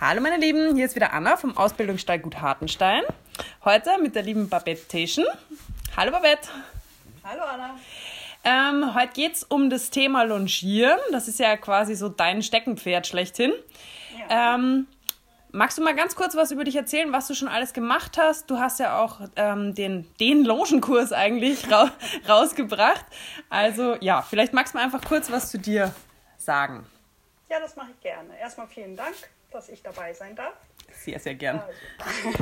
Hallo meine Lieben, hier ist wieder Anna vom Ausbildungsstall Gut Hartenstein. Heute mit der lieben Babette Taschen. Hallo Babette. Hallo Anna. Ähm, heute geht es um das Thema Longieren. Das ist ja quasi so dein Steckenpferd schlechthin. Ja. Ähm, magst du mal ganz kurz was über dich erzählen, was du schon alles gemacht hast? Du hast ja auch ähm, den, den Longenkurs eigentlich ra rausgebracht. Also ja, vielleicht magst du mal einfach kurz was zu dir sagen. Ja, das mache ich gerne. Erstmal vielen Dank dass ich dabei sein darf. Sehr, sehr gern. Also,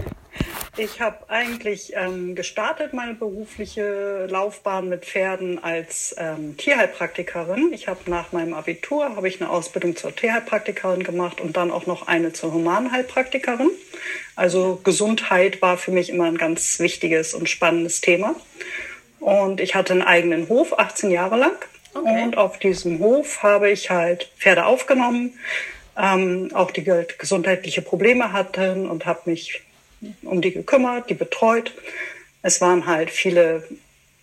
ich habe eigentlich ähm, gestartet meine berufliche Laufbahn mit Pferden als ähm, Tierheilpraktikerin. Ich habe nach meinem Abitur habe ich eine Ausbildung zur Tierheilpraktikerin gemacht und dann auch noch eine zur Humanheilpraktikerin. Also Gesundheit war für mich immer ein ganz wichtiges und spannendes Thema. Und ich hatte einen eigenen Hof, 18 Jahre lang. Okay. Und auf diesem Hof habe ich halt Pferde aufgenommen, ähm, auch die gesundheitliche Probleme hatten und habe mich um die gekümmert, die betreut. Es waren halt viele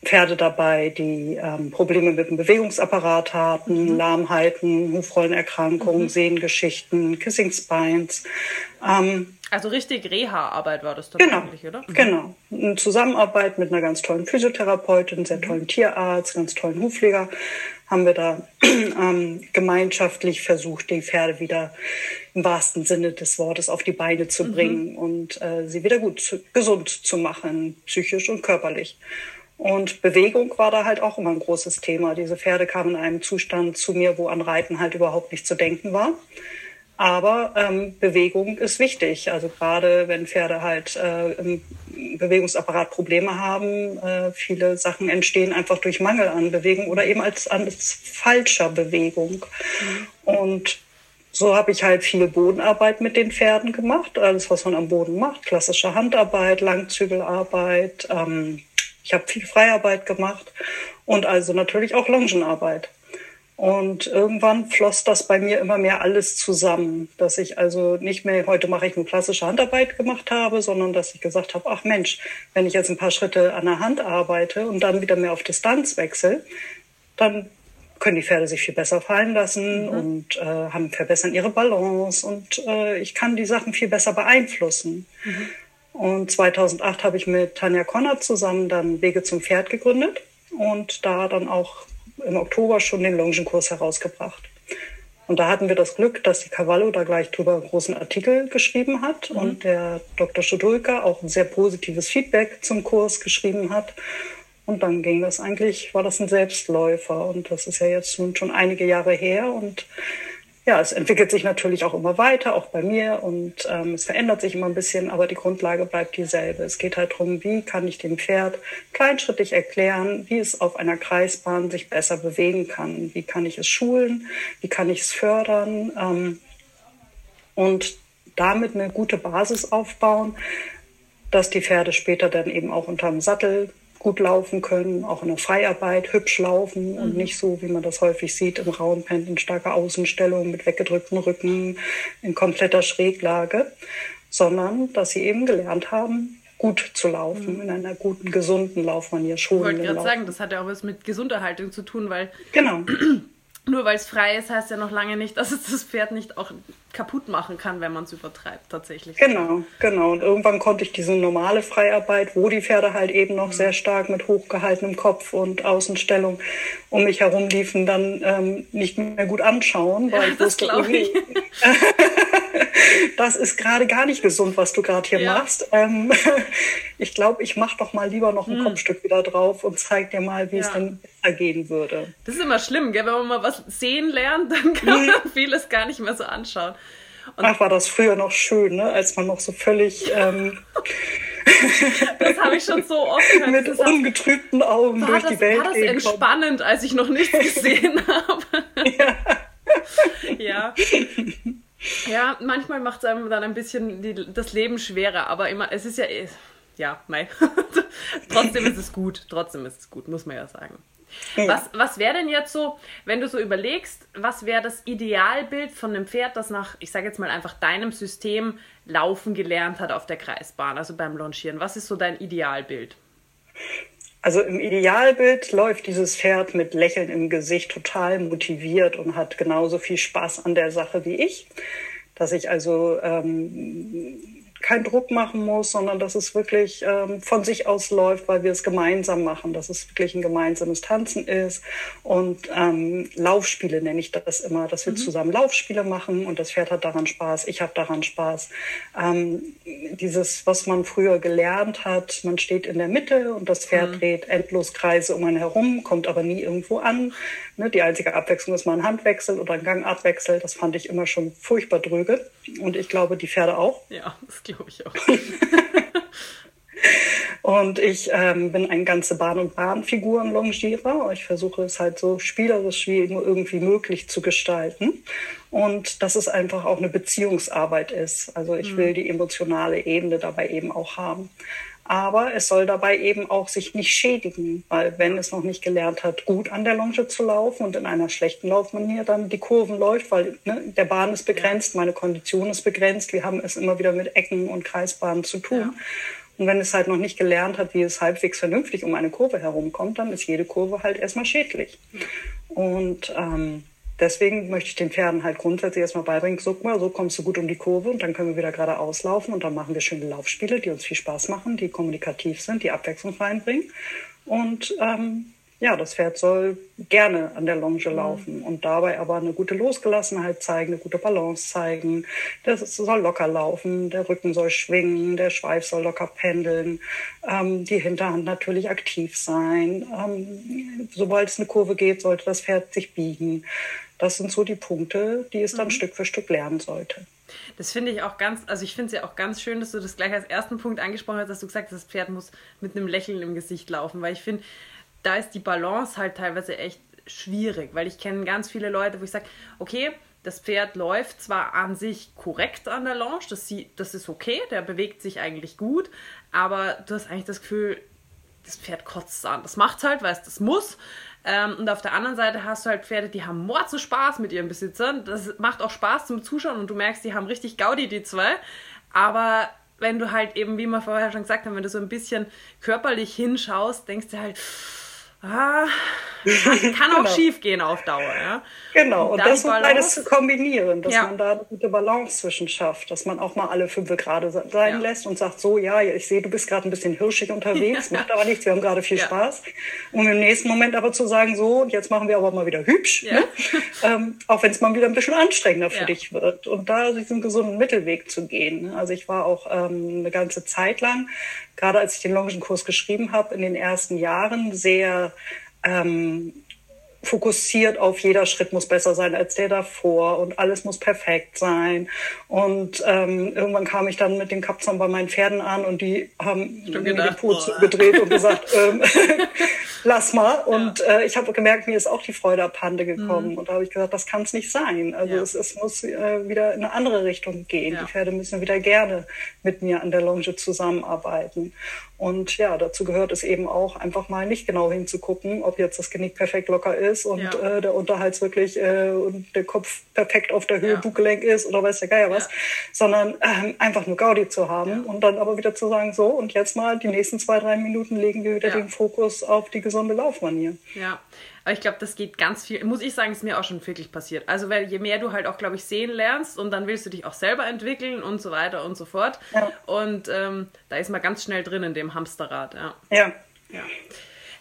Pferde dabei, die ähm, Probleme mit dem Bewegungsapparat hatten, mhm. Lahmheiten, Hufrollenerkrankungen, mhm. Sehnengeschichten, Kissing Spines. Ähm, also richtig Reha-Arbeit war das dann genau, eigentlich, oder? Mhm. Genau. In Zusammenarbeit mit einer ganz tollen Physiotherapeutin, sehr mhm. tollen Tierarzt, ganz tollen Hufpfleger haben wir da ähm, gemeinschaftlich versucht, die Pferde wieder im wahrsten Sinne des Wortes auf die Beine zu mhm. bringen mhm. und äh, sie wieder gut zu, gesund zu machen, psychisch und körperlich. Und Bewegung war da halt auch immer ein großes Thema. Diese Pferde kamen in einem Zustand zu mir, wo an Reiten halt überhaupt nicht zu denken war. Aber ähm, Bewegung ist wichtig. Also gerade wenn Pferde halt äh, im Bewegungsapparat Probleme haben, äh, viele Sachen entstehen einfach durch Mangel an Bewegung oder eben als, als falscher Bewegung. Mhm. Und so habe ich halt viel Bodenarbeit mit den Pferden gemacht, alles was man am Boden macht, klassische Handarbeit, Langzügelarbeit. Ähm, ich habe viel Freiarbeit gemacht und also natürlich auch Longenarbeit. Und irgendwann floss das bei mir immer mehr alles zusammen, dass ich also nicht mehr, heute mache ich nur klassische Handarbeit gemacht habe, sondern dass ich gesagt habe, ach Mensch, wenn ich jetzt ein paar Schritte an der Hand arbeite und dann wieder mehr auf Distanz wechsle, dann können die Pferde sich viel besser fallen lassen mhm. und äh, haben verbessern ihre Balance und äh, ich kann die Sachen viel besser beeinflussen. Mhm. Und 2008 habe ich mit Tanja Konrad zusammen dann Wege zum Pferd gegründet und da dann auch im Oktober schon den Longenkurs herausgebracht. Und da hatten wir das Glück, dass die Cavallo da gleich drüber einen großen Artikel geschrieben hat mhm. und der Dr. Schudulka auch ein sehr positives Feedback zum Kurs geschrieben hat. Und dann ging das eigentlich, war das ein Selbstläufer. Und das ist ja jetzt nun schon einige Jahre her und ja, es entwickelt sich natürlich auch immer weiter, auch bei mir und ähm, es verändert sich immer ein bisschen, aber die Grundlage bleibt dieselbe. Es geht halt darum, wie kann ich dem Pferd kleinschrittig erklären, wie es auf einer Kreisbahn sich besser bewegen kann, wie kann ich es schulen, wie kann ich es fördern? Ähm, und damit eine gute Basis aufbauen, dass die Pferde später dann eben auch unterm Sattel gut laufen können, auch in der Freiarbeit hübsch laufen mhm. und nicht so, wie man das häufig sieht, im Raumpen in starker Außenstellung mit weggedrückten Rücken, in kompletter Schräglage, sondern dass sie eben gelernt haben, gut zu laufen, mhm. in einer guten, gesunden Laufmanier, schonenden Ich wollte gerade sagen, das hat ja auch was mit Gesunderhaltung zu tun, weil genau. Nur weil es frei ist, heißt ja noch lange nicht, dass es das Pferd nicht auch kaputt machen kann, wenn man es übertreibt, tatsächlich. Genau, genau. Und irgendwann konnte ich diese normale Freiarbeit, wo die Pferde halt eben noch sehr stark mit hochgehaltenem Kopf und Außenstellung um mich herum liefen, dann ähm, nicht mehr gut anschauen, weil ja, ich wusste, ich. das ist gerade gar nicht gesund, was du gerade hier ja. machst. Ähm, ich glaube, ich mache doch mal lieber noch ein hm. Kopfstück wieder drauf und zeig dir mal, wie ja. es denn besser gehen würde. Das ist immer schlimm, gell? wenn man mal was sehen lernt, dann kann hm. man vieles gar nicht mehr so anschauen. Und Ach, war das früher noch schön, ne? als man noch so völlig... Ähm, das habe ich schon so oft gehört. Mit das ungetrübten Augen durch das, die Welt War das entspannend, als ich noch nichts gesehen habe? ja. ja. Ja, manchmal macht es einem dann ein bisschen die, das Leben schwerer, aber immer, es ist ja, ja, mei. trotzdem ist es gut, trotzdem ist es gut, muss man ja sagen. Ja. Was, was wäre denn jetzt so, wenn du so überlegst, was wäre das Idealbild von einem Pferd, das nach, ich sage jetzt mal einfach deinem System laufen gelernt hat auf der Kreisbahn, also beim Longieren? Was ist so dein Idealbild? Also im Idealbild läuft dieses Pferd mit Lächeln im Gesicht total motiviert und hat genauso viel Spaß an der Sache wie ich. Dass ich also ähm, keinen Druck machen muss, sondern dass es wirklich ähm, von sich aus läuft, weil wir es gemeinsam machen, dass es wirklich ein gemeinsames Tanzen ist. Und ähm, Laufspiele nenne ich das immer, dass wir mhm. zusammen Laufspiele machen und das Pferd hat daran Spaß, ich habe daran Spaß. Ähm, dieses, was man früher gelernt hat, man steht in der Mitte und das Pferd mhm. dreht endlos Kreise um einen herum, kommt aber nie irgendwo an. Ne, die einzige Abwechslung ist mal ein Handwechsel oder ein Gangartwechsel. Das fand ich immer schon furchtbar dröge. Und ich glaube, die Pferde auch. Ja, das glaube ich auch. und ich ähm, bin ein ganze Bahn- und Bahnfiguren-Longierer. Ich versuche es halt so spielerisch wie nur irgendwie möglich zu gestalten. Und dass es einfach auch eine Beziehungsarbeit ist. Also ich mhm. will die emotionale Ebene dabei eben auch haben. Aber es soll dabei eben auch sich nicht schädigen, weil wenn es noch nicht gelernt hat, gut an der Longe zu laufen und in einer schlechten Laufmanier dann die Kurven läuft, weil ne, der Bahn ist begrenzt, meine Kondition ist begrenzt, wir haben es immer wieder mit Ecken und Kreisbahnen zu tun. Ja. Und wenn es halt noch nicht gelernt hat, wie es halbwegs vernünftig um eine Kurve herumkommt, dann ist jede Kurve halt erstmal schädlich. Und ähm, deswegen möchte ich den Pferden halt grundsätzlich erstmal beibringen, guck mal, so kommst du gut um die Kurve und dann können wir wieder geradeaus laufen und dann machen wir schöne Laufspiele, die uns viel Spaß machen, die kommunikativ sind, die Abwechslung reinbringen. Und ähm, ja, das Pferd soll gerne an der Longe mhm. laufen und dabei aber eine gute Losgelassenheit zeigen, eine gute Balance zeigen. Das soll locker laufen, der Rücken soll schwingen, der Schweif soll locker pendeln, ähm, die Hinterhand natürlich aktiv sein. Ähm, sobald es eine Kurve geht, sollte das Pferd sich biegen. Das sind so die Punkte, die es dann mhm. Stück für Stück lernen sollte. Das finde ich auch ganz, also ich finde es ja auch ganz schön, dass du das gleich als ersten Punkt angesprochen hast, dass du gesagt hast, das Pferd muss mit einem Lächeln im Gesicht laufen, weil ich finde, da ist die Balance halt teilweise echt schwierig, weil ich kenne ganz viele Leute, wo ich sage, okay, das Pferd läuft zwar an sich korrekt an der Lounge, das, das ist okay, der bewegt sich eigentlich gut, aber du hast eigentlich das Gefühl, das Pferd kotzt an. Das macht halt, weil es das muss. Ähm, und auf der anderen Seite hast du halt Pferde, die haben Mords Spaß mit ihren Besitzern. Das macht auch Spaß zum Zuschauen und du merkst, die haben richtig Gaudi, die zwei. Aber wenn du halt eben, wie wir vorher schon gesagt haben, wenn du so ein bisschen körperlich hinschaust, denkst du halt, ah, kann, auch genau. schief gehen auf Dauer. Ja? Genau, und, und das so beides zu kombinieren, dass ja. man da eine gute Balance zwischen schafft, dass man auch mal alle fünf gerade sein ja. lässt und sagt, so, ja, ich sehe, du bist gerade ein bisschen hirschig unterwegs, macht aber nichts, wir haben gerade viel Spaß. Um im nächsten Moment aber zu sagen, so, jetzt machen wir aber mal wieder hübsch, ne? ähm, auch wenn es mal wieder ein bisschen anstrengender für dich wird. Und da diesen gesunden Mittelweg zu gehen. Also ich war auch ähm, eine ganze Zeit lang gerade als ich den Longenkurs geschrieben habe, in den ersten Jahren sehr ähm, fokussiert auf jeder Schritt muss besser sein als der davor und alles muss perfekt sein. Und ähm, irgendwann kam ich dann mit den Kapzern bei meinen Pferden an und die haben mir den Po zugedreht und gesagt, ähm, lass mal. Und ja. äh, ich habe gemerkt, mir ist auch die Freude abhande gekommen. Mhm. Und da habe ich gesagt, das kann es nicht sein. Also ja. es, es, muss äh, wieder in eine andere Richtung gehen. Ja. Die Pferde müssen wieder gerne mit mir an der Longe zusammenarbeiten. Und ja, dazu gehört es eben auch, einfach mal nicht genau hinzugucken, ob jetzt das Genick perfekt locker ist und ja. äh, der Unterhals wirklich äh, und der Kopf perfekt auf der Höhe ja. Buggelenk ist oder weiß der Geier was, ja. sondern ähm, einfach nur Gaudi zu haben und dann aber wieder zu sagen, so und jetzt mal die nächsten zwei, drei Minuten legen wir wieder den Fokus auf die gesunde Laufmanier. Ja, aber ich glaube, das geht ganz viel. Muss ich sagen, ist mir auch schon wirklich passiert. Also, weil je mehr du halt auch, glaube ich, sehen lernst und dann willst du dich auch selber entwickeln und so weiter und so fort. Ja. Und ähm, da ist man ganz schnell drin in dem Hamsterrad. Ja. Ja. ja.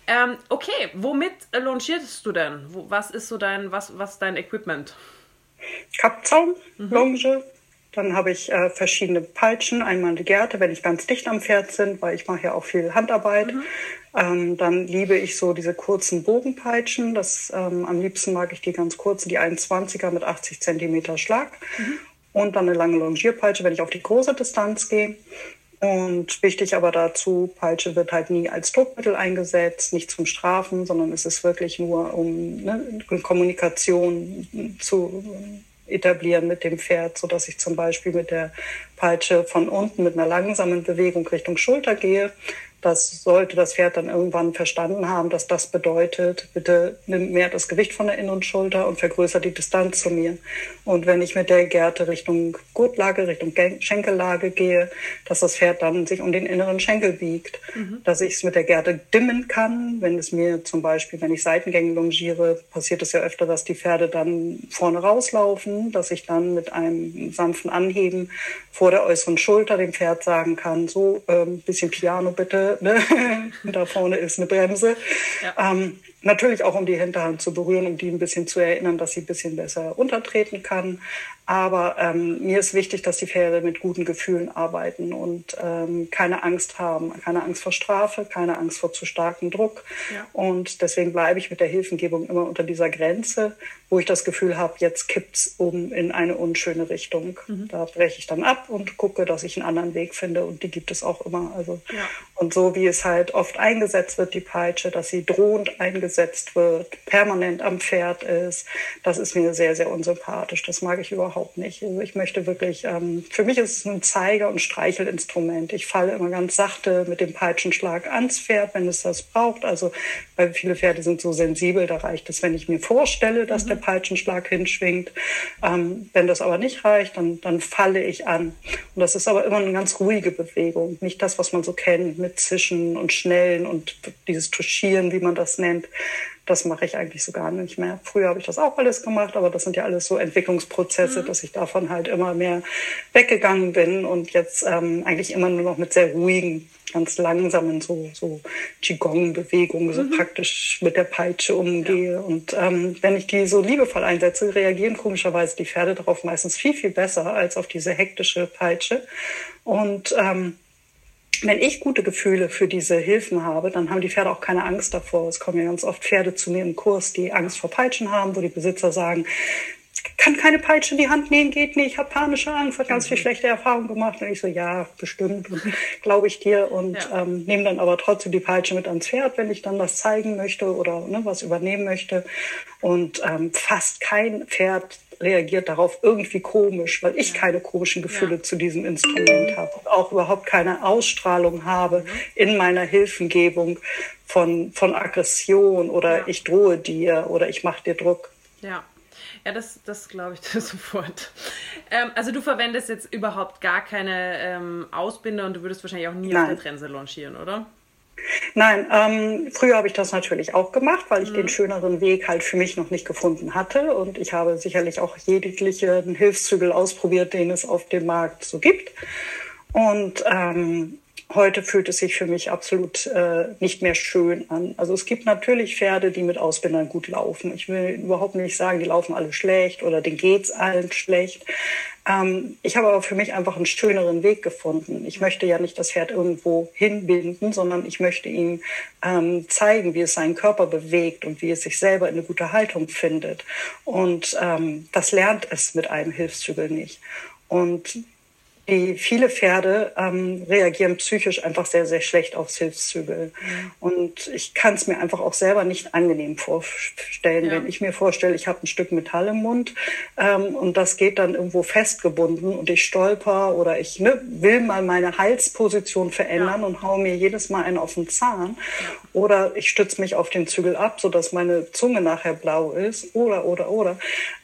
Ähm, okay, womit launchierst du denn? Wo, was ist so dein, was, was dein Equipment? Kappzaum, mhm. Longe, dann habe ich äh, verschiedene Peitschen, einmal die Gerte, wenn ich ganz dicht am Pferd bin, weil ich mache ja auch viel Handarbeit. Mhm. Ähm, dann liebe ich so diese kurzen Bogenpeitschen. Das, ähm, am liebsten mag ich die ganz kurzen, die 21er mit 80 Zentimeter Schlag. Mhm. Und dann eine lange Longierpeitsche, wenn ich auf die große Distanz gehe. Und wichtig aber dazu, Peitsche wird halt nie als Druckmittel eingesetzt, nicht zum Strafen, sondern es ist wirklich nur um ne, Kommunikation zu etablieren mit dem Pferd, so dass ich zum Beispiel mit der Peitsche von unten mit einer langsamen Bewegung Richtung Schulter gehe, Das sollte das Pferd dann irgendwann verstanden haben, dass das bedeutet, bitte nimm mehr das Gewicht von der inneren Schulter und vergrößert die Distanz zu mir. Und wenn ich mit der Gerte Richtung Gurtlage, Richtung Schenkellage gehe, dass das Pferd dann sich um den inneren Schenkel biegt. Mhm. Dass ich es mit der Gerte dimmen kann, wenn es mir zum Beispiel, wenn ich Seitengänge longiere, passiert es ja öfter, dass die Pferde dann vorne rauslaufen, dass ich dann mit einem sanften Anheben vor der äußeren Schulter dem Pferd sagen kann, so ein ähm, bisschen Piano bitte, ne? da vorne ist eine Bremse. Ja. Ähm, natürlich auch um die Hinterhand zu berühren, um die ein bisschen zu erinnern, dass sie ein bisschen besser untertreten kann. Aber ähm, mir ist wichtig, dass die Pferde mit guten Gefühlen arbeiten und ähm, keine Angst haben, keine Angst vor Strafe, keine Angst vor zu starkem Druck. Ja. Und deswegen bleibe ich mit der Hilfengebung immer unter dieser Grenze, wo ich das Gefühl habe, jetzt kippt's um in eine unschöne Richtung. Mhm. Da breche ich dann ab und gucke, dass ich einen anderen Weg finde. Und die gibt es auch immer. Also ja. und so wie es halt oft eingesetzt wird, die Peitsche, dass sie drohend eingesetzt wird, permanent am Pferd ist, das ist mir sehr, sehr unsympathisch. Das mag ich überhaupt überhaupt nicht. Also ich möchte wirklich, ähm, für mich ist es ein Zeiger- und Streichelinstrument. Ich falle immer ganz sachte mit dem Peitschenschlag ans Pferd, wenn es das braucht. Also, weil viele Pferde sind so sensibel, da reicht es, wenn ich mir vorstelle, dass mhm. der Peitschenschlag hinschwingt. Ähm, wenn das aber nicht reicht, dann, dann falle ich an. Und das ist aber immer eine ganz ruhige Bewegung. Nicht das, was man so kennt mit Zischen und Schnellen und dieses Tuschieren, wie man das nennt. Das mache ich eigentlich so gar nicht mehr. Früher habe ich das auch alles gemacht, aber das sind ja alles so Entwicklungsprozesse, mhm. dass ich davon halt immer mehr weggegangen bin und jetzt ähm, eigentlich immer nur noch mit sehr ruhigen, ganz langsamen so, so Qigong-Bewegungen, so mhm. praktisch mit der Peitsche umgehe. Ja. Und ähm, wenn ich die so liebevoll einsetze, reagieren komischerweise die Pferde darauf meistens viel, viel besser als auf diese hektische Peitsche. Und ähm, wenn ich gute Gefühle für diese Hilfen habe, dann haben die Pferde auch keine Angst davor. Es kommen ja ganz oft Pferde zu mir im Kurs, die Angst vor Peitschen haben, wo die Besitzer sagen, kann keine Peitsche in die Hand nehmen, geht nicht, habe panische Angst, hat ganz viel mhm. schlechte Erfahrungen gemacht. Und ich so, ja, bestimmt, glaube ich dir. Und ja. ähm, nehme dann aber trotzdem die Peitsche mit ans Pferd, wenn ich dann was zeigen möchte oder ne, was übernehmen möchte. Und ähm, fast kein Pferd reagiert darauf irgendwie komisch, weil ich keine komischen Gefühle ja. zu diesem Instrument habe und auch überhaupt keine Ausstrahlung habe mhm. in meiner Hilfengebung von, von Aggression oder ja. ich drohe dir oder ich mache dir Druck. Ja. Ja, das, das glaube ich dir sofort. Ähm, also du verwendest jetzt überhaupt gar keine ähm, Ausbinder und du würdest wahrscheinlich auch nie Nein. auf der Trense launchieren, oder? Nein, ähm, früher habe ich das natürlich auch gemacht, weil ich mhm. den schöneren Weg halt für mich noch nicht gefunden hatte. Und ich habe sicherlich auch jeglichen Hilfszügel ausprobiert, den es auf dem Markt so gibt. Und ähm, heute fühlt es sich für mich absolut äh, nicht mehr schön an. Also es gibt natürlich Pferde, die mit Ausbindern gut laufen. Ich will überhaupt nicht sagen, die laufen alle schlecht oder denen geht's allen schlecht. Ähm, ich habe aber für mich einfach einen schöneren Weg gefunden. Ich möchte ja nicht das Pferd irgendwo hinbinden, sondern ich möchte ihm ähm, zeigen, wie es seinen Körper bewegt und wie es sich selber in eine gute Haltung findet. Und ähm, das lernt es mit einem Hilfszügel nicht. Und die viele Pferde ähm, reagieren psychisch einfach sehr, sehr schlecht aufs Hilfszügel. Mhm. Und ich kann es mir einfach auch selber nicht angenehm vorstellen, ja. wenn ich mir vorstelle, ich habe ein Stück Metall im Mund ähm, und das geht dann irgendwo festgebunden und ich stolper oder ich ne, will mal meine Halsposition verändern ja. und hau mir jedes Mal einen auf den Zahn. Ja. Oder ich stütze mich auf den Zügel ab, sodass meine Zunge nachher blau ist. Oder, oder, oder.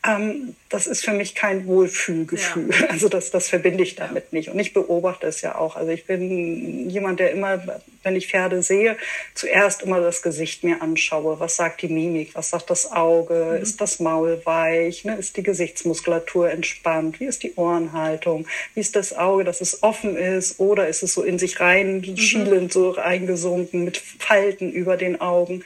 Ähm, das ist für mich kein Wohlfühlgefühl. Also das, das verbinde ich damit nicht. Und ich beobachte es ja auch. Also ich bin jemand, der immer, wenn ich Pferde sehe, zuerst immer das Gesicht mir anschaue. Was sagt die Mimik? Was sagt das Auge? Mhm. Ist das Maul weich? Ne? Ist die Gesichtsmuskulatur entspannt? Wie ist die Ohrenhaltung? Wie ist das Auge, dass es offen ist? Oder ist es so in sich rein mhm. schielend, so reingesunken mit Falten über den Augen?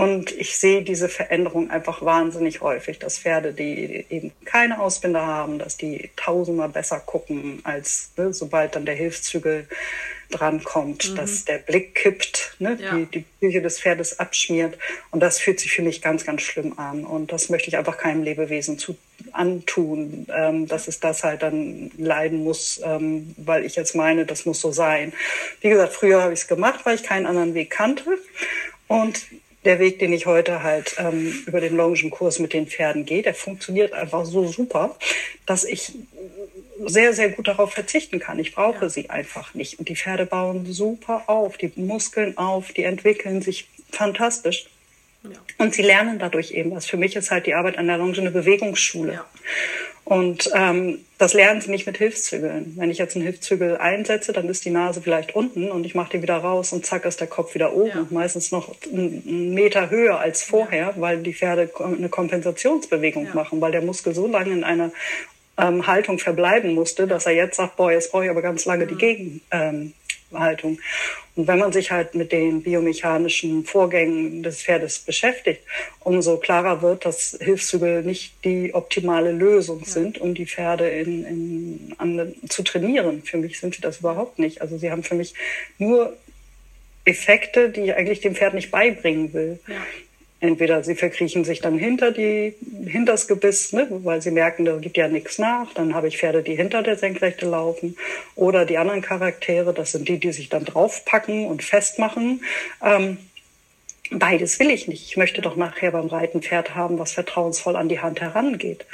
Und ich sehe diese Veränderung einfach wahnsinnig häufig, dass Pferde, die eben keine Ausbinder haben, dass die tausendmal besser gucken, als ne, sobald dann der Hilfszügel drankommt, mhm. dass der Blick kippt, ne, ja. die, die Psyche des Pferdes abschmiert. Und das fühlt sich für mich ganz, ganz schlimm an. Und das möchte ich einfach keinem Lebewesen zu, antun, ähm, dass es das halt dann leiden muss, ähm, weil ich jetzt meine, das muss so sein. Wie gesagt, früher habe ich es gemacht, weil ich keinen anderen Weg kannte. Und der Weg, den ich heute halt ähm, über den Longenkurs mit den Pferden gehe, der funktioniert einfach so super, dass ich sehr, sehr gut darauf verzichten kann. Ich brauche ja. sie einfach nicht. Und die Pferde bauen super auf, die Muskeln auf, die entwickeln sich fantastisch. Ja. Und sie lernen dadurch eben was. Für mich ist halt die Arbeit an der Longe eine Bewegungsschule. Ja. Und ähm, das lernen sie nicht mit Hilfszügeln. Wenn ich jetzt einen Hilfszügel einsetze, dann ist die Nase vielleicht unten und ich mache die wieder raus und zack ist der Kopf wieder oben. Ja. Meistens noch einen Meter höher als vorher, ja. weil die Pferde eine Kompensationsbewegung ja. machen, weil der Muskel so lange in einer ähm, Haltung verbleiben musste, dass er jetzt sagt, boah, jetzt brauche ich aber ganz lange die. Gegen, ähm, Haltung. Und wenn man sich halt mit den biomechanischen Vorgängen des Pferdes beschäftigt, umso klarer wird, dass Hilfszüge nicht die optimale Lösung sind, um die Pferde in, in, an, zu trainieren. Für mich sind sie das überhaupt nicht. Also sie haben für mich nur Effekte, die ich eigentlich dem Pferd nicht beibringen will. Ja. Entweder sie verkriechen sich dann hinter die, hinters Gebiss, ne, weil sie merken, da gibt ja nichts nach. Dann habe ich Pferde, die hinter der Senkrechte laufen. Oder die anderen Charaktere, das sind die, die sich dann draufpacken und festmachen. Ähm, Beides will ich nicht. Ich möchte doch nachher beim Reiten Pferd haben, was vertrauensvoll an die Hand herangeht.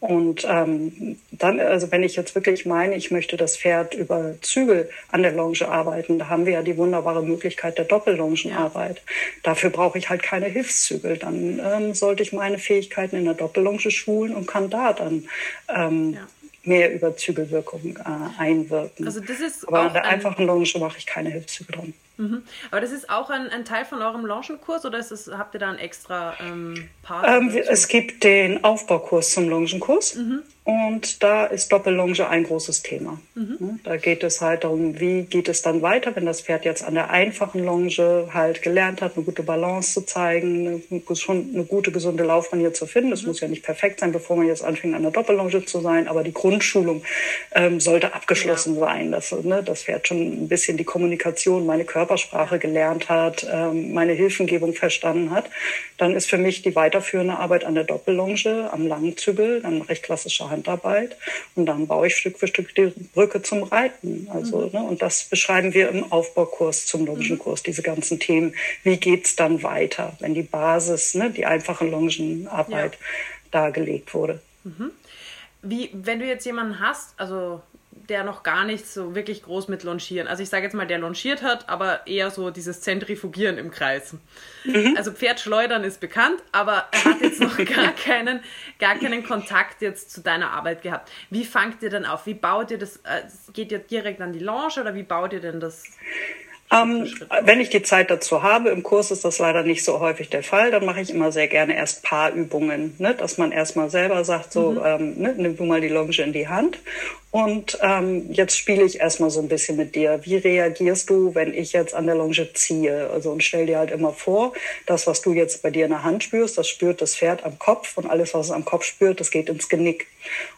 Und ähm, dann, also wenn ich jetzt wirklich meine, ich möchte das Pferd über Zügel an der Longe arbeiten, da haben wir ja die wunderbare Möglichkeit der Doppellongenarbeit. Dafür brauche ich halt keine Hilfszügel. Dann ähm, sollte ich meine Fähigkeiten in der Doppellonge schulen und kann da dann ähm, ja mehr über Zügelwirkung äh, einwirken. Also das ist Aber an der einfachen Longe mache ich keine Hilfszüge dran. Mhm. Aber das ist auch ein, ein Teil von eurem Longenkurs oder es, habt ihr da einen extra ähm, Part? Ähm, es gibt den Aufbaukurs zum Longenkurs. Mhm. Und da ist Doppellonge ein großes Thema. Mhm. Da geht es halt darum, wie geht es dann weiter, wenn das Pferd jetzt an der einfachen Longe halt gelernt hat, eine gute Balance zu zeigen, eine, schon eine gute, gesunde Laufmanier zu finden. Das mhm. muss ja nicht perfekt sein, bevor man jetzt anfängt, an der Doppellonge zu sein, aber die Grundschulung ähm, sollte abgeschlossen ja. sein, dass ne, das Pferd schon ein bisschen die Kommunikation, meine Körpersprache gelernt hat, ähm, meine Hilfengebung verstanden hat. Dann ist für mich die weiterführende Arbeit an der Doppellonge, am langen Zügel, dann recht klassischer Handarbeit. Und dann baue ich Stück für Stück die Brücke zum Reiten. Also, mhm. ne, und das beschreiben wir im Aufbaukurs zum Longenkurs, mhm. diese ganzen Themen. Wie geht's dann weiter, wenn die Basis, ne, die einfache Longenarbeit ja. dargelegt wurde? Mhm. Wie, wenn du jetzt jemanden hast, also der noch gar nicht so wirklich groß mit Longieren. Also ich sage jetzt mal, der longiert hat, aber eher so dieses Zentrifugieren im Kreis. Mhm. Also Pferdschleudern ist bekannt, aber er hat jetzt noch gar keinen, gar keinen Kontakt jetzt zu deiner Arbeit gehabt. Wie fangt ihr denn auf? Wie baut ihr das? Äh, geht ihr direkt an die Longe oder wie baut ihr denn das? Ähm, wenn ich die Zeit dazu habe, im Kurs ist das leider nicht so häufig der Fall, dann mache ich immer sehr gerne erst Paarübungen, ne? dass man erstmal selber sagt, so, mhm. ähm, ne? nimm du mal die Longe in die Hand und ähm, jetzt spiele ich erstmal so ein bisschen mit dir. Wie reagierst du, wenn ich jetzt an der Longe ziehe? Also und stell dir halt immer vor, das, was du jetzt bei dir in der Hand spürst, das spürt das Pferd am Kopf und alles, was es am Kopf spürt, das geht ins Genick.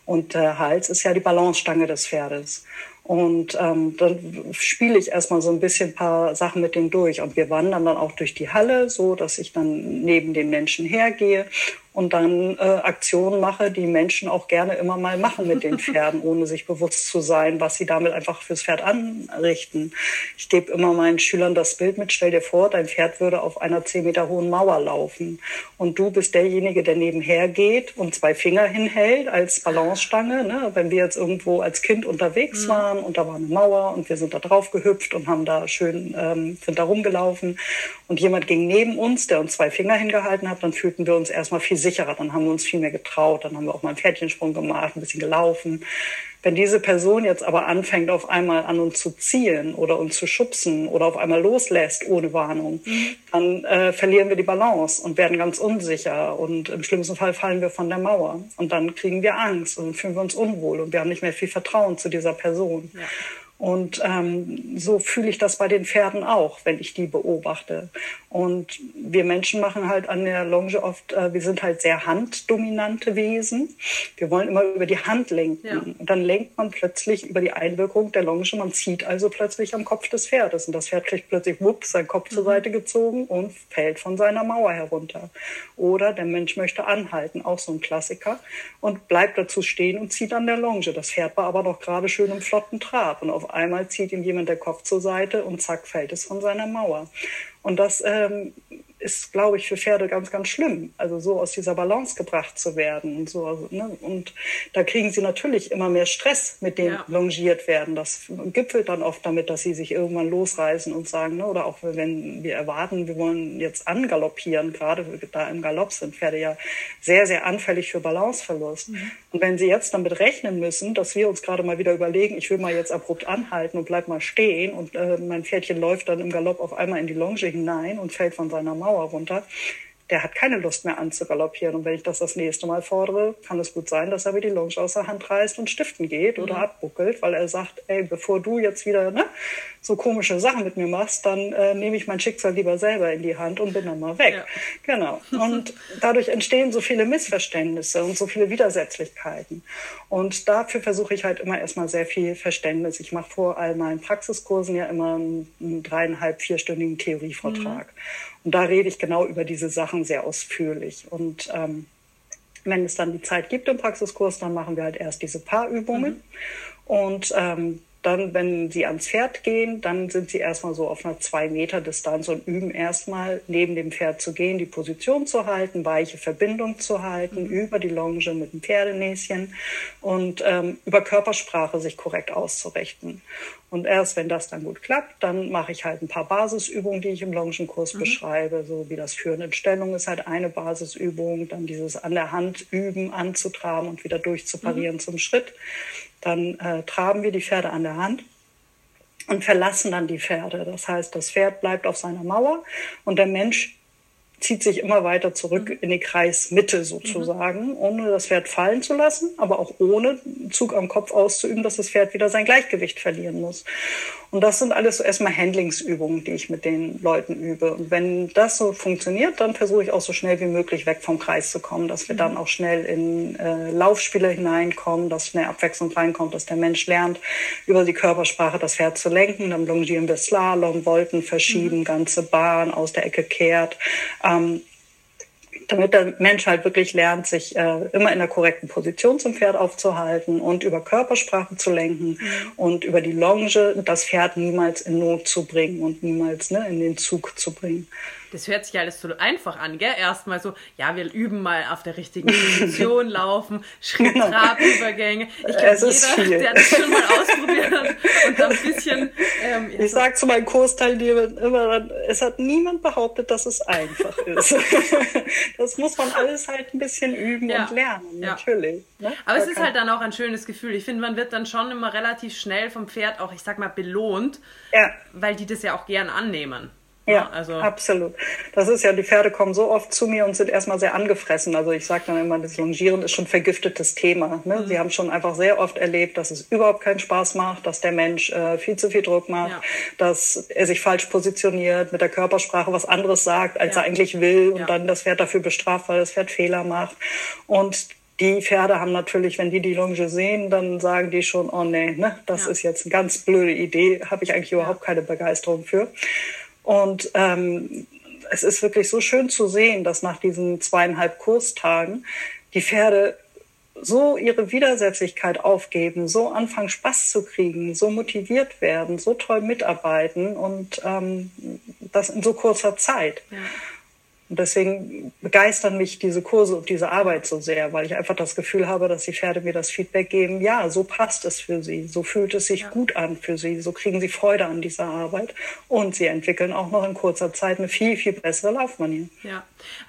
Und der Hals ist ja die Balancestange des Pferdes. Und ähm, dann spiele ich erstmal so ein bisschen paar Sachen mit denen durch. Und wir wandern dann auch durch die Halle, so dass ich dann neben den Menschen hergehe und dann äh, Aktionen mache, die Menschen auch gerne immer mal machen mit den Pferden, ohne sich bewusst zu sein, was sie damit einfach fürs Pferd anrichten. Ich gebe immer meinen Schülern das Bild mit, stell dir vor, dein Pferd würde auf einer zehn Meter hohen Mauer laufen und du bist derjenige, der nebenher geht und zwei Finger hinhält als Balancestange. Ne? Wenn wir jetzt irgendwo als Kind unterwegs mhm. waren und da war eine Mauer und wir sind da drauf gehüpft und haben da schön, ähm, sind da rumgelaufen und jemand ging neben uns, der uns zwei Finger hingehalten hat, dann fühlten wir uns erstmal viel sicherer. Dann haben wir uns viel mehr getraut. Dann haben wir auch mal einen Pferdchensprung gemacht, ein bisschen gelaufen. Wenn diese Person jetzt aber anfängt, auf einmal an uns zu zielen oder uns zu schubsen oder auf einmal loslässt ohne Warnung, mhm. dann äh, verlieren wir die Balance und werden ganz unsicher und im schlimmsten Fall fallen wir von der Mauer und dann kriegen wir Angst und fühlen wir uns unwohl und wir haben nicht mehr viel Vertrauen zu dieser Person. Ja. Und ähm, so fühle ich das bei den Pferden auch, wenn ich die beobachte. Und wir Menschen machen halt an der Longe oft, äh, wir sind halt sehr handdominante Wesen. Wir wollen immer über die Hand lenken. Ja. Und dann lenkt man plötzlich über die Einwirkung der Longe. Man zieht also plötzlich am Kopf des Pferdes. Und das Pferd kriegt plötzlich, wupp, sein Kopf mhm. zur Seite gezogen und fällt von seiner Mauer herunter. Oder der Mensch möchte anhalten, auch so ein Klassiker, und bleibt dazu stehen und zieht an der Longe. Das Pferd war aber noch gerade schön im flotten Trab. Und auf einmal zieht ihm jemand der Kopf zur Seite und zack, fällt es von seiner Mauer. Und das ähm, ist, glaube ich, für Pferde ganz, ganz schlimm. Also so aus dieser Balance gebracht zu werden und so. Also, ne? Und da kriegen sie natürlich immer mehr Stress, mit dem ja. longiert werden. Das gipfelt dann oft damit, dass sie sich irgendwann losreißen und sagen, ne? oder auch wenn wir erwarten, wir wollen jetzt angaloppieren, gerade da im Galopp sind Pferde ja sehr, sehr anfällig für Balanceverlust. Mhm. Und wenn sie jetzt damit rechnen müssen, dass wir uns gerade mal wieder überlegen, ich will mal jetzt abrupt anhalten und bleib mal stehen und äh, mein Pferdchen läuft dann im Galopp auf einmal in die Longe hinein und fällt von seiner Mauer runter, der hat keine Lust mehr anzugaloppieren. Und wenn ich das das nächste Mal fordere, kann es gut sein, dass er mir die Longe aus der Hand reißt und stiften geht oder mhm. abbuckelt, weil er sagt, ey, bevor du jetzt wieder ne, so komische Sachen mit mir machst, dann äh, nehme ich mein Schicksal lieber selber in die Hand und bin dann mal weg. Ja. Genau. Und dadurch entstehen so viele Missverständnisse und so viele Widersetzlichkeiten. Und dafür versuche ich halt immer erstmal sehr viel Verständnis. Ich mache vor all meinen Praxiskursen ja immer einen, einen dreieinhalb, vierstündigen Theorievortrag. Mhm. Und da rede ich genau über diese Sachen sehr ausführlich. Und ähm, wenn es dann die Zeit gibt im Praxiskurs, dann machen wir halt erst diese Paarübungen. Mhm. Und ähm, dann, wenn sie ans Pferd gehen, dann sind sie erstmal so auf einer zwei Meter Distanz und üben erstmal neben dem Pferd zu gehen, die Position zu halten, weiche Verbindung zu halten, mhm. über die Longe mit dem Pferdenäschen und ähm, über Körpersprache sich korrekt auszurichten. Und erst wenn das dann gut klappt, dann mache ich halt ein paar Basisübungen, die ich im Longenkurs mhm. beschreibe, so wie das Führen in Stellung ist halt eine Basisübung, dann dieses an der Hand üben, anzutraben und wieder durchzuparieren mhm. zum Schritt. Dann äh, traben wir die Pferde an der Hand und verlassen dann die Pferde. Das heißt, das Pferd bleibt auf seiner Mauer und der Mensch zieht sich immer weiter zurück mhm. in die Kreismitte sozusagen, mhm. ohne das Pferd fallen zu lassen, aber auch ohne Zug am Kopf auszuüben, dass das Pferd wieder sein Gleichgewicht verlieren muss. Und das sind alles so erstmal Handlingsübungen, die ich mit den Leuten übe. Und wenn das so funktioniert, dann versuche ich auch so schnell wie möglich weg vom Kreis zu kommen, dass wir mhm. dann auch schnell in äh, Laufspiele hineinkommen, dass schnell Abwechslung reinkommt, dass der Mensch lernt, über die Körpersprache das Pferd zu lenken. Dann longieren wir Slalom, Wolken verschieben, mhm. ganze Bahn aus der Ecke kehrt. Ähm, damit der Mensch halt wirklich lernt, sich äh, immer in der korrekten Position zum Pferd aufzuhalten und über Körpersprache zu lenken mhm. und über die Longe das Pferd niemals in Not zu bringen und niemals ne, in den Zug zu bringen das hört sich alles so einfach an, gell? Erstmal so, ja, wir üben mal auf der richtigen Position laufen, Schritt, genau. Trabübergänge. Ich glaube, jeder, der das schon mal ausprobiert und ein bisschen. Ähm, ich sage zu meinen Kursteilnehmern immer, es hat niemand behauptet, dass es einfach ist. das muss man alles halt ein bisschen üben ja. und lernen, ja. natürlich. Ne? Aber da es ist halt dann auch ein schönes Gefühl. Ich finde, man wird dann schon immer relativ schnell vom Pferd auch, ich sag mal, belohnt, ja. weil die das ja auch gern annehmen. Ja, also. absolut. Das ist ja, die Pferde kommen so oft zu mir und sind erstmal sehr angefressen. Also ich sage dann immer, das Longieren ist schon vergiftetes Thema. Ne? Mhm. Sie haben schon einfach sehr oft erlebt, dass es überhaupt keinen Spaß macht, dass der Mensch äh, viel zu viel Druck macht, ja. dass er sich falsch positioniert, mit der Körpersprache was anderes sagt, als ja. er eigentlich will und ja. dann das Pferd dafür bestraft, weil das Pferd Fehler macht. Und die Pferde haben natürlich, wenn die die Longe sehen, dann sagen die schon, oh nee, ne, das ist jetzt eine ganz blöde Idee, habe ich eigentlich überhaupt keine Begeisterung für. Und ähm, es ist wirklich so schön zu sehen, dass nach diesen zweieinhalb Kurstagen die Pferde so ihre Widersetzlichkeit aufgeben, so anfangen Spaß zu kriegen, so motiviert werden, so toll mitarbeiten und ähm, das in so kurzer Zeit. Ja. Und deswegen begeistern mich diese Kurse und diese Arbeit so sehr, weil ich einfach das Gefühl habe, dass die Pferde mir das Feedback geben, ja, so passt es für sie, so fühlt es sich ja. gut an für sie, so kriegen sie Freude an dieser Arbeit und sie entwickeln auch noch in kurzer Zeit eine viel, viel bessere Laufmanier. Ja,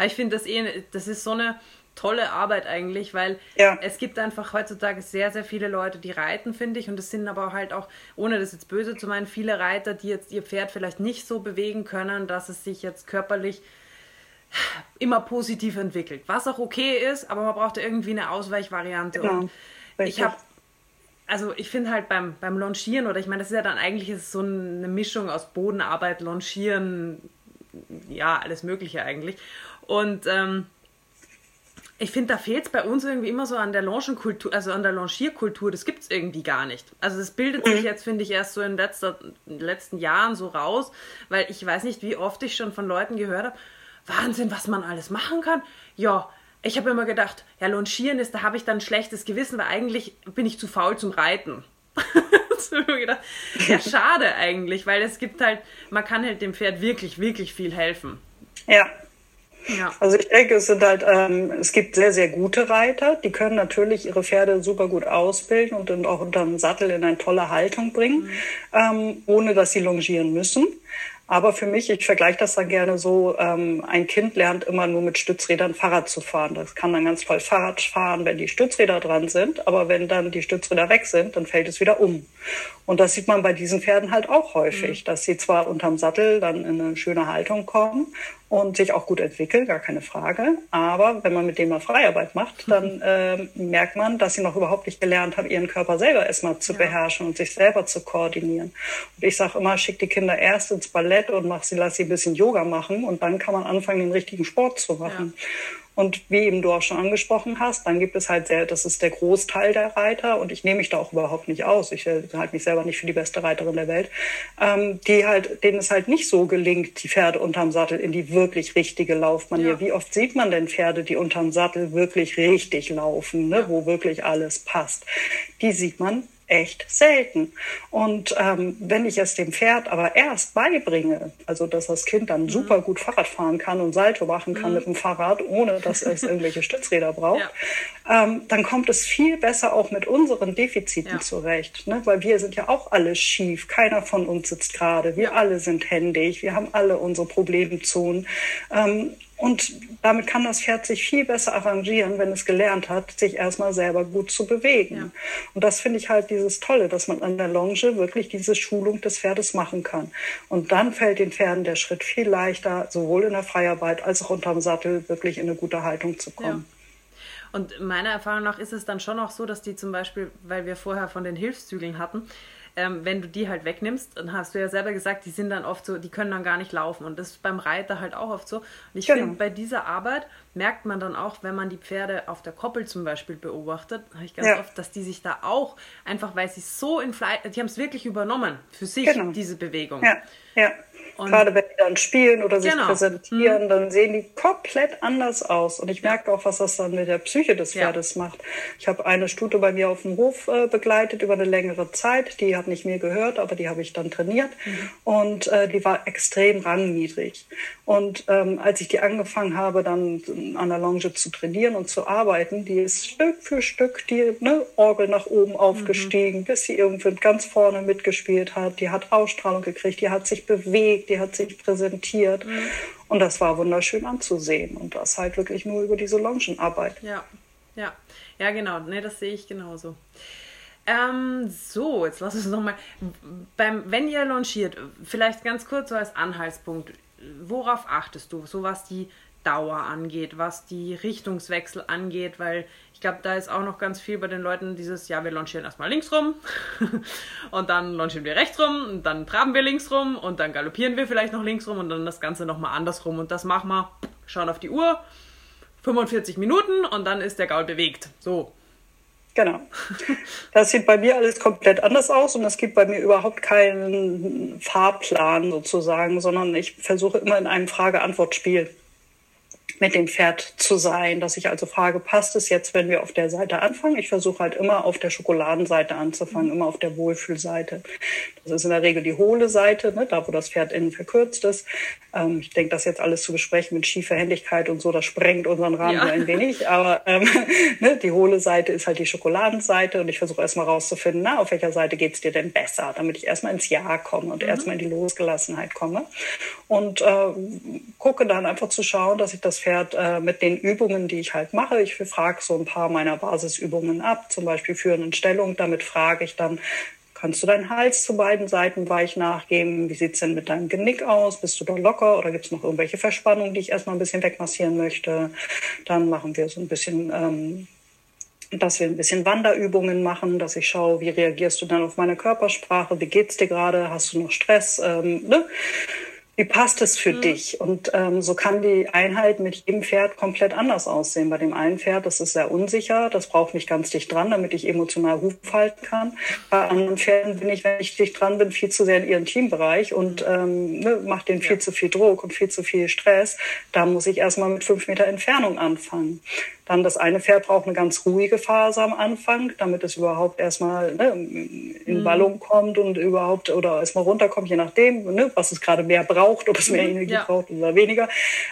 ich finde das eh, das ist so eine tolle Arbeit eigentlich, weil ja. es gibt einfach heutzutage sehr, sehr viele Leute, die reiten, finde ich. Und es sind aber halt auch, ohne das jetzt böse zu meinen, viele Reiter, die jetzt ihr Pferd vielleicht nicht so bewegen können, dass es sich jetzt körperlich immer positiv entwickelt. Was auch okay ist, aber man braucht irgendwie eine Ausweichvariante. Genau. Ich habe, also ich finde halt beim, beim Longieren, oder ich meine, das ist ja dann eigentlich so eine Mischung aus Bodenarbeit, Longieren, ja, alles Mögliche eigentlich. Und ähm, ich finde, da fehlt es bei uns irgendwie immer so an der Longenkultur, also an der Longierkultur, das gibt es irgendwie gar nicht. Also das bildet sich mhm. jetzt, finde ich, erst so in, letzter, in den letzten Jahren so raus, weil ich weiß nicht, wie oft ich schon von Leuten gehört habe, Wahnsinn, was man alles machen kann. Ja, ich habe immer gedacht, ja, Longieren ist, da habe ich dann ein schlechtes Gewissen, weil eigentlich bin ich zu faul zum Reiten. gedacht, ja, schade eigentlich, weil es gibt halt, man kann halt dem Pferd wirklich, wirklich viel helfen. Ja, Ja. Also ich denke, es sind halt, ähm, es gibt sehr, sehr gute Reiter, die können natürlich ihre Pferde super gut ausbilden und dann auch unter dem Sattel in eine tolle Haltung bringen, mhm. ähm, ohne dass sie longieren müssen. Aber für mich, ich vergleiche das dann gerne so, ähm, ein Kind lernt immer nur mit Stützrädern Fahrrad zu fahren. Das kann dann ganz toll Fahrrad fahren, wenn die Stützräder dran sind. Aber wenn dann die Stützräder weg sind, dann fällt es wieder um. Und das sieht man bei diesen Pferden halt auch häufig, mhm. dass sie zwar unterm Sattel dann in eine schöne Haltung kommen und sich auch gut entwickeln, gar keine Frage. Aber wenn man mit denen mal Freiarbeit macht, dann äh, merkt man, dass sie noch überhaupt nicht gelernt haben, ihren Körper selber erstmal zu ja. beherrschen und sich selber zu koordinieren. Und ich sage immer, schick die Kinder erst ins Ballett und mach sie, lass sie ein bisschen Yoga machen und dann kann man anfangen, den richtigen Sport zu machen. Ja. Und wie eben du auch schon angesprochen hast, dann gibt es halt sehr, das ist der Großteil der Reiter und ich nehme mich da auch überhaupt nicht aus. Ich äh, halte mich selber nicht für die beste Reiterin der Welt, ähm, die halt, denen es halt nicht so gelingt, die Pferde unterm Sattel in die wirklich richtige Laufmanier. Ja. Wie oft sieht man denn Pferde, die unterm Sattel wirklich richtig laufen, ne, wo wirklich alles passt? Die sieht man echt selten. Und ähm, wenn ich es dem Pferd aber erst beibringe, also dass das Kind dann mhm. super gut Fahrrad fahren kann und Salto machen kann mhm. mit dem Fahrrad, ohne dass es irgendwelche Stützräder braucht, ja. ähm, dann kommt es viel besser auch mit unseren Defiziten ja. zurecht. Ne? Weil wir sind ja auch alle schief. Keiner von uns sitzt gerade. Wir alle sind händig. Wir haben alle unsere Problemzonen. Ähm, und damit kann das Pferd sich viel besser arrangieren, wenn es gelernt hat, sich erstmal selber gut zu bewegen. Ja. Und das finde ich halt dieses Tolle, dass man an der Longe wirklich diese Schulung des Pferdes machen kann. Und dann fällt den Pferden der Schritt viel leichter, sowohl in der Freiarbeit als auch unterm Sattel wirklich in eine gute Haltung zu kommen. Ja. Und meiner Erfahrung nach ist es dann schon auch so, dass die zum Beispiel, weil wir vorher von den Hilfszügeln hatten, ähm, wenn du die halt wegnimmst, dann hast du ja selber gesagt, die sind dann oft so, die können dann gar nicht laufen. Und das ist beim Reiter halt auch oft so. Und ich genau. finde, bei dieser Arbeit merkt man dann auch, wenn man die Pferde auf der Koppel zum Beispiel beobachtet, habe ich ganz ja. oft, dass die sich da auch einfach, weil sie so in Fleisch, die haben es wirklich übernommen für sich, genau. diese Bewegung. Ja, ja. Und Gerade wenn die dann spielen oder sich genau. präsentieren, mhm. dann sehen die komplett anders aus. Und ich ja. merke auch, was das dann mit der Psyche des Pferdes ja. macht. Ich habe eine Stute bei mir auf dem Hof äh, begleitet über eine längere Zeit. Die hat nicht mir gehört, aber die habe ich dann trainiert. Mhm. Und äh, die war extrem rangniedrig. Und ähm, als ich die angefangen habe, dann an der Longe zu trainieren und zu arbeiten, die ist Stück für Stück die ne, Orgel nach oben mhm. aufgestiegen, mhm. bis sie irgendwie ganz vorne mitgespielt hat. Die hat Ausstrahlung gekriegt, die hat sich bewegt die hat sich präsentiert. Mhm. Und das war wunderschön anzusehen. Und das halt wirklich nur über diese Longenarbeit. Ja, ja, ja, genau. Ne, das sehe ich genauso. Ähm, so, jetzt lass uns nochmal. wenn ihr launchiert, vielleicht ganz kurz so als Anhaltspunkt, worauf achtest du? So was die Dauer angeht, was die Richtungswechsel angeht, weil ich glaube, da ist auch noch ganz viel bei den Leuten dieses, ja, wir launchieren erstmal links rum und dann launchieren wir rechts rum und dann traben wir links rum und dann galoppieren wir vielleicht noch links rum und dann das Ganze nochmal andersrum und das machen wir, schauen auf die Uhr, 45 Minuten und dann ist der Gaul bewegt. So. Genau. Das sieht bei mir alles komplett anders aus und es gibt bei mir überhaupt keinen Fahrplan sozusagen, sondern ich versuche immer in einem Frage-Antwort-Spiel mit dem Pferd zu sein, dass ich also frage, passt es jetzt, wenn wir auf der Seite anfangen? Ich versuche halt immer auf der Schokoladenseite anzufangen, immer auf der Wohlfühlseite. Das ist in der Regel die hohle Seite, ne, da wo das Pferd innen verkürzt ist. Ähm, ich denke, das jetzt alles zu besprechen mit schiefer Händigkeit und so, das sprengt unseren Rahmen ja. ein wenig. Aber ähm, ne, die hohle Seite ist halt die Schokoladenseite und ich versuche erstmal rauszufinden, na, auf welcher Seite geht's dir denn besser, damit ich erstmal ins Ja komme und mhm. erstmal in die Losgelassenheit komme. Und äh, gucke dann einfach zu schauen, dass ich das Pferd Pferd äh, mit den Übungen, die ich halt mache. Ich frage so ein paar meiner Basisübungen ab, zum Beispiel führen Stellung. Damit frage ich dann, kannst du deinen Hals zu beiden Seiten weich nachgeben? Wie sieht's denn mit deinem Genick aus? Bist du da locker oder gibt's noch irgendwelche Verspannungen, die ich erstmal ein bisschen wegmassieren möchte? Dann machen wir so ein bisschen... Ähm, dass wir ein bisschen Wanderübungen machen, dass ich schaue, wie reagierst du dann auf meine Körpersprache, wie geht's dir gerade, hast du noch Stress, ähm, ne? Wie passt es für mhm. dich? Und ähm, so kann die Einheit mit jedem Pferd komplett anders aussehen. Bei dem einen Pferd, das ist sehr unsicher, das braucht mich ganz dicht dran, damit ich emotional Huf halten kann. Bei anderen Pferden bin ich, wenn ich dicht dran bin, viel zu sehr in ihren Teambereich und ähm, ne, mache denen viel ja. zu viel Druck und viel zu viel Stress. Da muss ich erstmal mit fünf Meter Entfernung anfangen. Dann das eine Pferd braucht eine ganz ruhige Phase am Anfang, damit es überhaupt erstmal ne, in mhm. Ballung kommt und überhaupt oder erstmal runterkommt, je nachdem, ne, was es gerade mehr braucht, ob es mehr mhm, Energie ja. braucht oder weniger.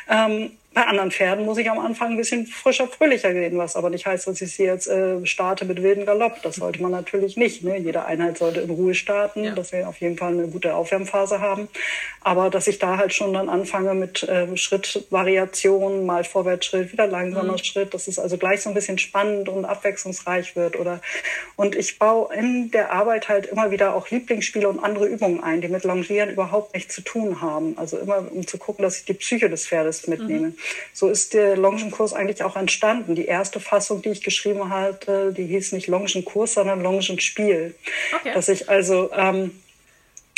Ähm, bei anderen Pferden muss ich am Anfang ein bisschen frischer, fröhlicher gehen, was aber nicht heißt, dass ich sie jetzt äh, starte mit wilden Galopp. Das sollte man natürlich nicht. Ne? Jede Einheit sollte in Ruhe starten, ja. dass wir auf jeden Fall eine gute Aufwärmphase haben. Aber dass ich da halt schon dann anfange mit äh, Schrittvariationen, mal Vorwärtsschritt, wieder langsamer mhm. Schritt, dass es also gleich so ein bisschen spannend und abwechslungsreich wird. Oder und ich baue in der Arbeit halt immer wieder auch Lieblingsspiele und andere Übungen ein, die mit Longieren überhaupt nichts zu tun haben. Also immer um zu gucken, dass ich die Psyche des Pferdes mitnehme. Mhm. So ist der Longenkurs eigentlich auch entstanden. Die erste Fassung, die ich geschrieben hatte, die hieß nicht Longenkurs, sondern Longenspiel. Okay. Dass ich also ähm,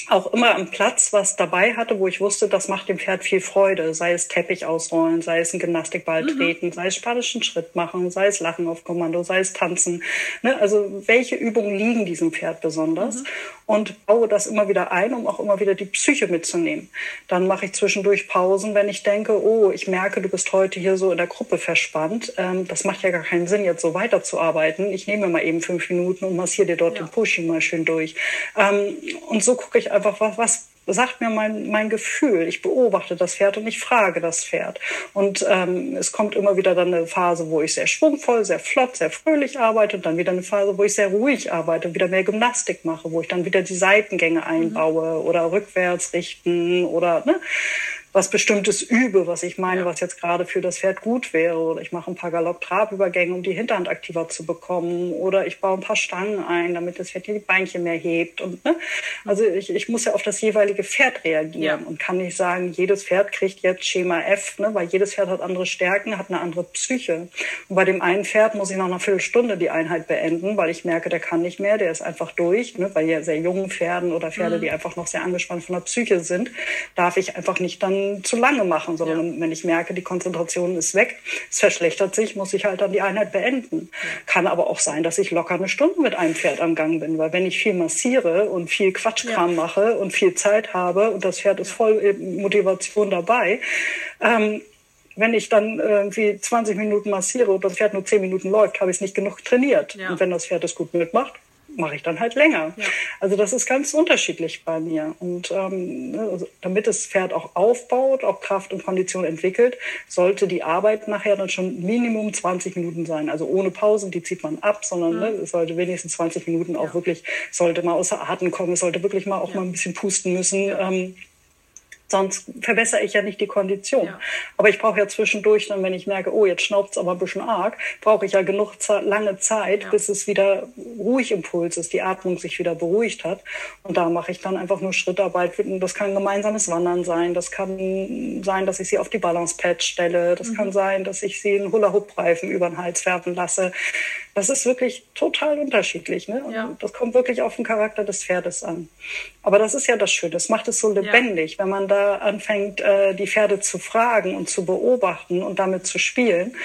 auch immer am Platz was dabei hatte, wo ich wusste, das macht dem Pferd viel Freude. Sei es Teppich ausrollen, sei es ein Gymnastikball mhm. treten, sei es spanischen Schritt machen, sei es Lachen auf Kommando, sei es tanzen. Ne? Also welche Übungen liegen diesem Pferd besonders? Mhm. Und baue das immer wieder ein, um auch immer wieder die Psyche mitzunehmen. Dann mache ich zwischendurch Pausen, wenn ich denke, oh, ich merke, du bist heute hier so in der Gruppe verspannt. Ähm, das macht ja gar keinen Sinn, jetzt so weiterzuarbeiten. Ich nehme mal eben fünf Minuten und massiere dir dort ja. den Pushing mal schön durch. Ähm, und so gucke ich einfach, was, was sagt mir mein, mein Gefühl. Ich beobachte das Pferd und ich frage das Pferd. Und ähm, es kommt immer wieder dann eine Phase, wo ich sehr schwungvoll, sehr flott, sehr fröhlich arbeite und dann wieder eine Phase, wo ich sehr ruhig arbeite, wieder mehr Gymnastik mache, wo ich dann wieder die Seitengänge einbaue mhm. oder rückwärts richten oder ne, was Bestimmtes übe, was ich meine, was jetzt gerade für das Pferd gut wäre. Oder ich mache ein paar Galopp-Trabübergänge, um die Hinterhand aktiver zu bekommen. Oder ich baue ein paar Stangen ein, damit das Pferd die Beinchen mehr hebt. Und, ne? Also ich, ich muss ja auf das jeweilige Pferd reagieren ja. und kann nicht sagen, jedes Pferd kriegt jetzt Schema F, ne? weil jedes Pferd hat andere Stärken, hat eine andere Psyche. Und bei dem einen Pferd muss ich nach einer Viertelstunde die Einheit beenden, weil ich merke, der kann nicht mehr, der ist einfach durch. Ne? Bei sehr jungen Pferden oder Pferde, mhm. die einfach noch sehr angespannt von der Psyche sind, darf ich einfach nicht dann zu lange machen, sondern ja. wenn ich merke, die Konzentration ist weg, es verschlechtert sich, muss ich halt dann die Einheit beenden. Kann aber auch sein, dass ich locker eine Stunde mit einem Pferd am Gang bin, weil wenn ich viel massiere und viel Quatschkram mache und viel Zeit habe und das Pferd ist voll Motivation dabei, ähm, wenn ich dann irgendwie 20 Minuten massiere und das Pferd nur 10 Minuten läuft, habe ich es nicht genug trainiert. Ja. Und wenn das Pferd es gut mitmacht, mache ich dann halt länger. Ja. Also das ist ganz unterschiedlich bei mir. Und ähm, ne, also damit das Pferd auch aufbaut, auch Kraft und Kondition entwickelt, sollte die Arbeit nachher dann schon Minimum 20 Minuten sein. Also ohne Pausen, die zieht man ab, sondern mhm. ne, es sollte wenigstens 20 Minuten auch ja. wirklich, sollte mal außer Atem kommen, es sollte wirklich mal auch ja. mal ein bisschen pusten müssen. Ähm, Sonst verbessere ich ja nicht die Kondition. Ja. Aber ich brauche ja zwischendurch, dann wenn ich merke, oh, jetzt schnauft es aber ein bisschen arg, brauche ich ja genug lange Zeit, ja. bis es wieder ruhig im Puls ist, die Atmung sich wieder beruhigt hat. Und da mache ich dann einfach nur Schrittarbeit. Das kann gemeinsames Wandern sein. Das kann sein, dass ich sie auf die Balance-Pad stelle. Das mhm. kann sein, dass ich sie einen Hula-Hoop-Reifen über den Hals werfen lasse. Das ist wirklich total unterschiedlich. Ne? Ja. Das kommt wirklich auf den Charakter des Pferdes an. Aber das ist ja das Schöne. Das macht es so lebendig, ja. wenn man da anfängt, äh, die Pferde zu fragen und zu beobachten und damit zu spielen.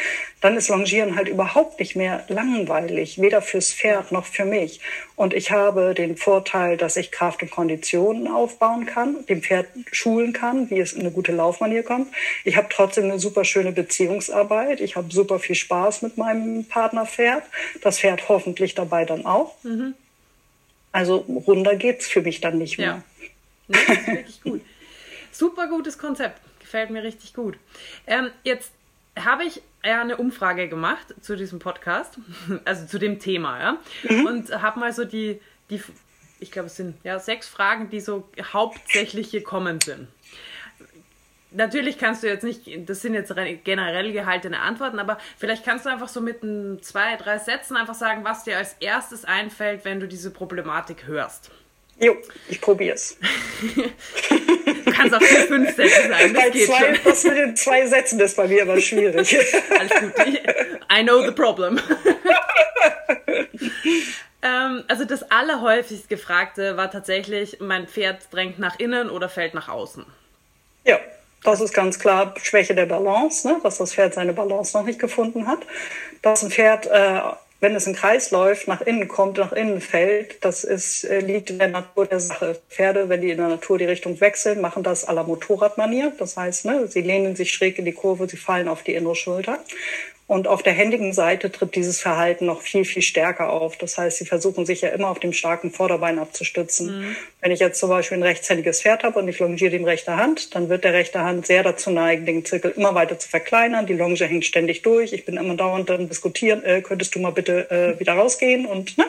Dann ist Longieren halt überhaupt nicht mehr langweilig, weder fürs Pferd noch für mich. Und ich habe den Vorteil, dass ich Kraft und Konditionen aufbauen kann, dem Pferd schulen kann, wie es in eine gute Laufmanier kommt. Ich habe trotzdem eine super schöne Beziehungsarbeit. Ich habe super viel Spaß mit meinem Partnerpferd das Pferd hoffentlich dabei dann auch. Mhm. Also runter geht's für mich dann nicht mehr. Ja. Nee, das ist wirklich gut. Super gutes Konzept. Gefällt mir richtig gut. Ähm, jetzt habe ich ja eine Umfrage gemacht zu diesem Podcast, also zu dem Thema, ja. Mhm. Und habe mal so die, die ich glaube, es sind ja sechs Fragen, die so hauptsächlich gekommen sind natürlich kannst du jetzt nicht, das sind jetzt generell gehaltene Antworten, aber vielleicht kannst du einfach so mit ein, zwei, drei Sätzen einfach sagen, was dir als erstes einfällt, wenn du diese Problematik hörst. Jo, ich probier's. kannst auch vier, fünf Sätze sagen. Das, bei geht zwei, schon. das mit den zwei Sätzen ist bei mir aber schwierig. Alles gut. I know the problem. ähm, also das allerhäufigst gefragte war tatsächlich, mein Pferd drängt nach innen oder fällt nach außen. Ja. Das ist ganz klar Schwäche der Balance, ne? dass das Pferd seine Balance noch nicht gefunden hat. Dass ein Pferd, äh, wenn es im Kreis läuft, nach innen kommt, nach innen fällt, das ist, äh, liegt in der Natur der Sache. Pferde, wenn die in der Natur die Richtung wechseln, machen das à la Motorradmanier. Das heißt, ne, sie lehnen sich schräg in die Kurve, sie fallen auf die innere Schulter. Und auf der händigen Seite tritt dieses Verhalten noch viel, viel stärker auf. Das heißt, sie versuchen sich ja immer auf dem starken Vorderbein abzustützen. Mhm. Wenn ich jetzt zum Beispiel ein rechtshändiges Pferd habe und ich longiere die rechte Hand, dann wird der rechte Hand sehr dazu neigen, den Zirkel immer weiter zu verkleinern. Die Longe hängt ständig durch. Ich bin immer dauernd dann diskutieren, äh, könntest du mal bitte äh, wieder rausgehen und ne?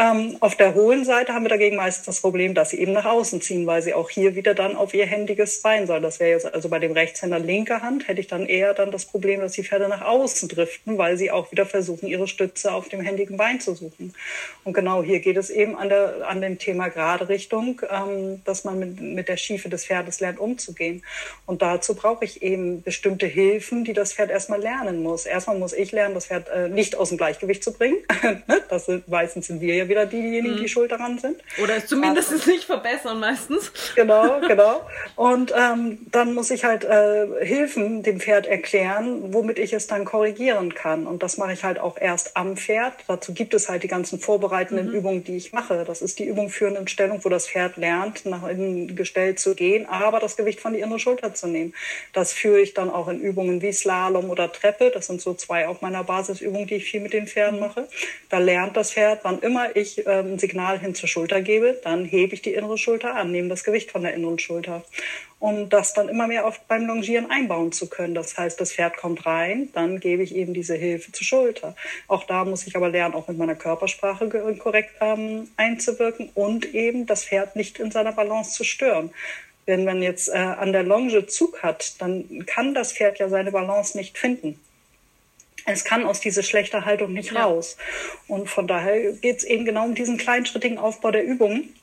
Ähm, auf der hohen Seite haben wir dagegen meistens das Problem, dass sie eben nach außen ziehen, weil sie auch hier wieder dann auf ihr händiges Bein sollen. Das wäre jetzt also bei dem Rechtshänder linke Hand, hätte ich dann eher dann das Problem, dass die Pferde nach außen driften, weil sie auch wieder versuchen, ihre Stütze auf dem händigen Bein zu suchen. Und genau hier geht es eben an, der, an dem Thema gerade Richtung, ähm, dass man mit, mit der Schiefe des Pferdes lernt, umzugehen. Und dazu brauche ich eben bestimmte Hilfen, die das Pferd erstmal lernen muss. Erstmal muss ich lernen, das Pferd äh, nicht aus dem Gleichgewicht zu bringen. Ne? das sind, meistens sind wir ja wieder diejenigen, mhm. die schuld daran sind. Oder es zumindest also, nicht verbessern meistens. Genau, genau. Und ähm, dann muss ich halt äh, Hilfen dem Pferd erklären, womit ich es dann korrigieren kann. Und das mache ich halt auch erst am Pferd. Dazu gibt es halt die ganzen vorbereitenden mhm. Übungen, die ich mache. Das ist die Übung führenden Stellung, wo das Pferd lernt, nach innen gestellt zu gehen, aber das Gewicht von die innere Schulter zu nehmen. Das führe ich dann auch in Übungen wie Slalom oder Treppe. Das sind so zwei auf meiner Basisübungen, die ich viel mit den Pferden mhm. mache. Da lernt das Pferd, wann immer ich ähm, ein Signal hin zur Schulter gebe, dann hebe ich die innere Schulter an, nehme das Gewicht von der inneren Schulter, um das dann immer mehr auf, beim Longieren einbauen zu können. Das heißt, das Pferd kommt rein, dann gebe ich eben diese Hilfe zur Schulter. Auch da muss ich aber lernen, auch mit meiner Körpersprache korrekt ähm, einzuwirken und eben das Pferd nicht in seiner Balance zu stören. Wenn man jetzt äh, an der Longe Zug hat, dann kann das Pferd ja seine Balance nicht finden es kann aus dieser schlechten Haltung nicht ja. raus. Und von daher geht es eben genau um diesen kleinschrittigen Aufbau der Übungen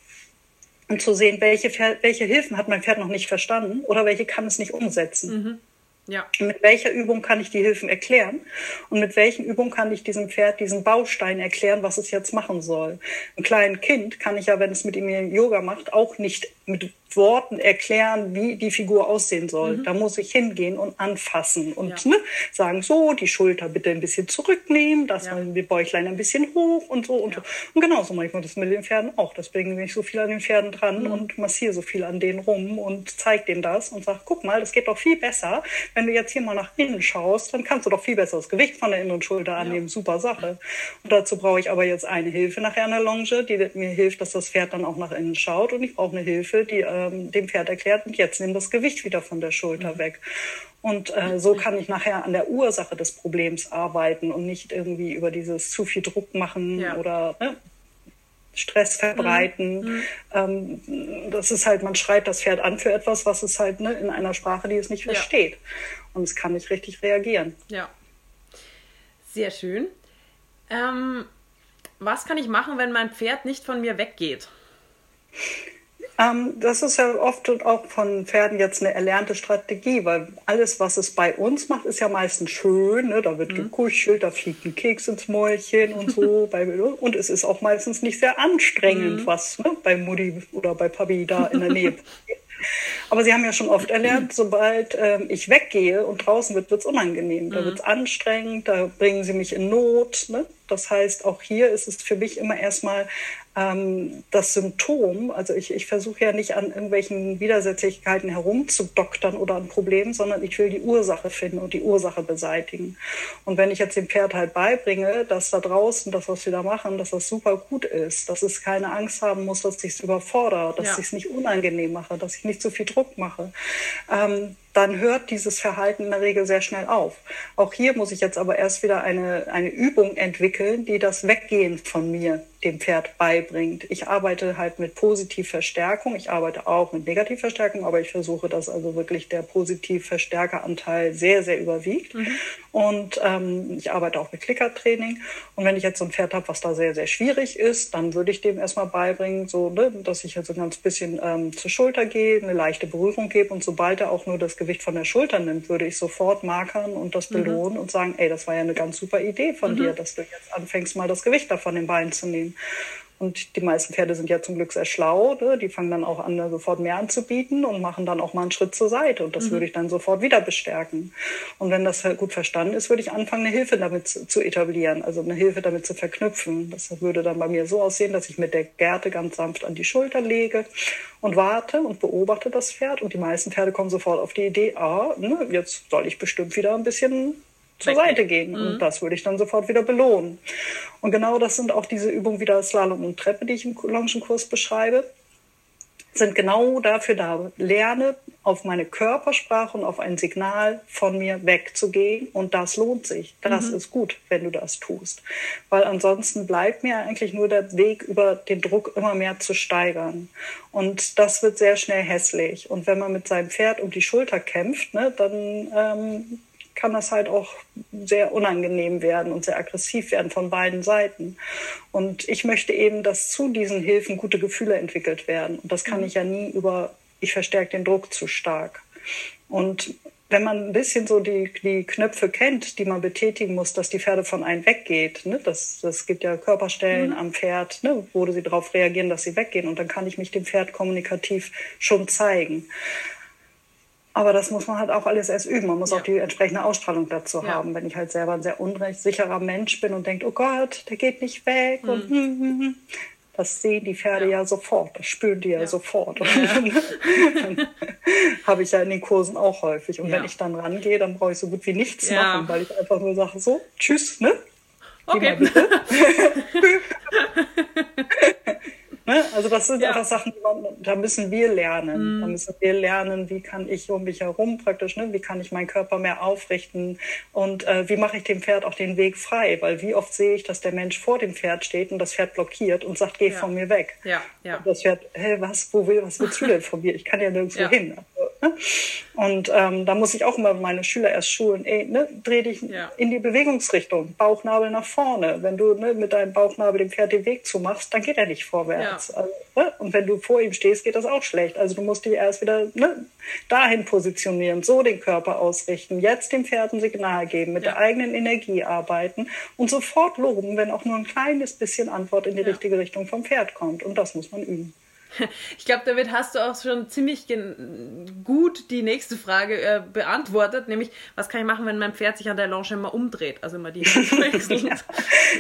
und zu sehen, welche, welche Hilfen hat mein Pferd noch nicht verstanden oder welche kann es nicht umsetzen. Mhm. Ja. Mit welcher Übung kann ich die Hilfen erklären? Und mit welchen Übungen kann ich diesem Pferd diesen Baustein erklären, was es jetzt machen soll? Ein kleines Kind kann ich ja, wenn es mit ihm Yoga macht, auch nicht mit Worten erklären, wie die Figur aussehen soll. Mhm. Da muss ich hingehen und anfassen und ja. ne, sagen, so, die Schulter bitte ein bisschen zurücknehmen, das ja. die Bäuchlein ein bisschen hoch und so und ja. so. Und genauso mache ich das mit den Pferden auch. Deswegen bin ich so viel an den Pferden dran mhm. und massiere so viel an denen rum und zeige denen das und sage, guck mal, das geht doch viel besser. Wenn du jetzt hier mal nach innen schaust, dann kannst du doch viel besser das Gewicht von der inneren Schulter annehmen. Super Sache. Und dazu brauche ich aber jetzt eine Hilfe nachher an der Longe, die mir hilft, dass das Pferd dann auch nach innen schaut. Und ich brauche eine Hilfe, die ähm, dem Pferd erklärt, und jetzt nimm das Gewicht wieder von der Schulter mhm. weg. Und äh, so kann ich nachher an der Ursache des Problems arbeiten und nicht irgendwie über dieses zu viel Druck machen ja. oder ne, Stress verbreiten. Mhm. Ähm, das ist halt, man schreit das Pferd an für etwas, was es halt ne, in einer Sprache, die es nicht versteht. Ja. Und es kann nicht richtig reagieren. Ja. Sehr schön. Ähm, was kann ich machen, wenn mein Pferd nicht von mir weggeht? Ähm, das ist ja oft auch von Pferden jetzt eine erlernte Strategie, weil alles, was es bei uns macht, ist ja meistens schön. Ne? Da wird mhm. gekuschelt, da fliegt ein Keks ins Mäulchen und so. und es ist auch meistens nicht sehr anstrengend, mhm. was ne? bei Mutti oder bei Papi da in der Nähe passiert. Aber Sie haben ja schon oft erlernt, sobald ähm, ich weggehe und draußen wird, wird es unangenehm. Da mhm. wird es anstrengend, da bringen Sie mich in Not. Ne? Das heißt, auch hier ist es für mich immer erstmal ähm, das Symptom. Also ich, ich versuche ja nicht an irgendwelchen Widersetzlichkeiten herumzudoktern oder an Problemen, sondern ich will die Ursache finden und die Ursache beseitigen. Und wenn ich jetzt dem Pferd halt beibringe, dass da draußen das, was wir da machen, dass das super gut ist, dass es keine Angst haben muss, dass ich es überfordere, dass ja. ich es nicht unangenehm mache, dass ich nicht zu viel Druck mache, ähm, dann hört dieses Verhalten in der Regel sehr schnell auf. Auch hier muss ich jetzt aber erst wieder eine, eine Übung entwickeln, die das Weggehen von mir dem Pferd beibringt. Ich arbeite halt mit Positivverstärkung. Ich arbeite auch mit Negativverstärkung, aber ich versuche, dass also wirklich der Positivverstärkeranteil sehr, sehr überwiegt. Mhm. Und ähm, ich arbeite auch mit Klickertraining. Und wenn ich jetzt so ein Pferd habe, was da sehr, sehr schwierig ist, dann würde ich dem erstmal beibringen, so, ne, dass ich jetzt so ein ganz bisschen ähm, zur Schulter gehe, eine leichte Berührung gebe. Und sobald er auch nur das Gewicht von der Schulter nimmt, würde ich sofort markern und das mhm. belohnen mhm. und sagen, ey, das war ja eine ganz super Idee von mhm. dir, dass du jetzt anfängst, mal das Gewicht da von den Beinen zu nehmen. Und die meisten Pferde sind ja zum Glück sehr schlau. Ne? Die fangen dann auch an, sofort mehr anzubieten und machen dann auch mal einen Schritt zur Seite. Und das mhm. würde ich dann sofort wieder bestärken. Und wenn das gut verstanden ist, würde ich anfangen, eine Hilfe damit zu etablieren, also eine Hilfe damit zu verknüpfen. Das würde dann bei mir so aussehen, dass ich mit der Gerte ganz sanft an die Schulter lege und warte und beobachte das Pferd. Und die meisten Pferde kommen sofort auf die Idee, ah, ne, jetzt soll ich bestimmt wieder ein bisschen zur. Seite gehen. Mhm. Und das würde ich dann sofort wieder belohnen. Und genau das sind auch diese Übungen wie das Slalom und Treppe, die ich im Longenkurs beschreibe sind genau dafür da. Lerne auf meine Körpersprache und auf ein Signal von mir wegzugehen. Und das lohnt sich. Das mhm. ist gut, wenn du das tust. Weil ansonsten bleibt mir eigentlich nur der Weg, über den Druck immer mehr zu steigern. Und das wird sehr schnell hässlich. Und wenn man mit seinem Pferd um die Schulter kämpft, ne, dann ähm, kann das halt auch sehr unangenehm werden und sehr aggressiv werden von beiden Seiten. Und ich möchte eben, dass zu diesen Hilfen gute Gefühle entwickelt werden. Und das kann mhm. ich ja nie über, ich verstärke den Druck zu stark. Und wenn man ein bisschen so die, die Knöpfe kennt, die man betätigen muss, dass die Pferde von einem weggeht, ne? das, das gibt ja Körperstellen mhm. am Pferd, ne? wo sie darauf reagieren, dass sie weggehen und dann kann ich mich dem Pferd kommunikativ schon zeigen. Aber das muss man halt auch alles erst üben. Man muss ja. auch die entsprechende Ausstrahlung dazu ja. haben. Wenn ich halt selber ein sehr unsicherer Mensch bin und denke, oh Gott, der geht nicht weg mhm. und hm, hm, hm. das sehen die Pferde ja, ja sofort, das spüren die ja, sofort. Habe ich ja in den Kursen auch häufig. Und wenn ich dann rangehe, dann brauche ich so gut wie nichts machen, weil ich einfach nur sage, so, tschüss, ne? Okay. Ne? Also das sind ja. einfach Sachen, man, da müssen wir lernen. Mhm. Da müssen wir lernen, wie kann ich um mich herum praktisch, ne? wie kann ich meinen Körper mehr aufrichten und äh, wie mache ich dem Pferd auch den Weg frei. Weil wie oft sehe ich, dass der Mensch vor dem Pferd steht und das Pferd blockiert und sagt, geh ja. von mir weg. Ja. Ja. Und das Pferd, hä, was, wo will, was willst du denn von mir? Ich kann ja nirgendwo hin. Und ähm, da muss ich auch immer meine Schüler erst schulen, ey, ne, dreh dich ja. in die Bewegungsrichtung, Bauchnabel nach vorne. Wenn du ne, mit deinem Bauchnabel dem Pferd den Weg zumachst, dann geht er nicht vorwärts. Ja. Also, ne? Und wenn du vor ihm stehst, geht das auch schlecht. Also du musst dich erst wieder ne, dahin positionieren, so den Körper ausrichten, jetzt dem Pferd ein Signal geben, mit ja. der eigenen Energie arbeiten und sofort loben, wenn auch nur ein kleines bisschen Antwort in die richtige Richtung vom Pferd kommt. Und das muss man üben. Ich glaube, damit hast du auch schon ziemlich gut die nächste Frage äh, beantwortet, nämlich was kann ich machen, wenn mein Pferd sich an der Longe immer umdreht, also immer die ja,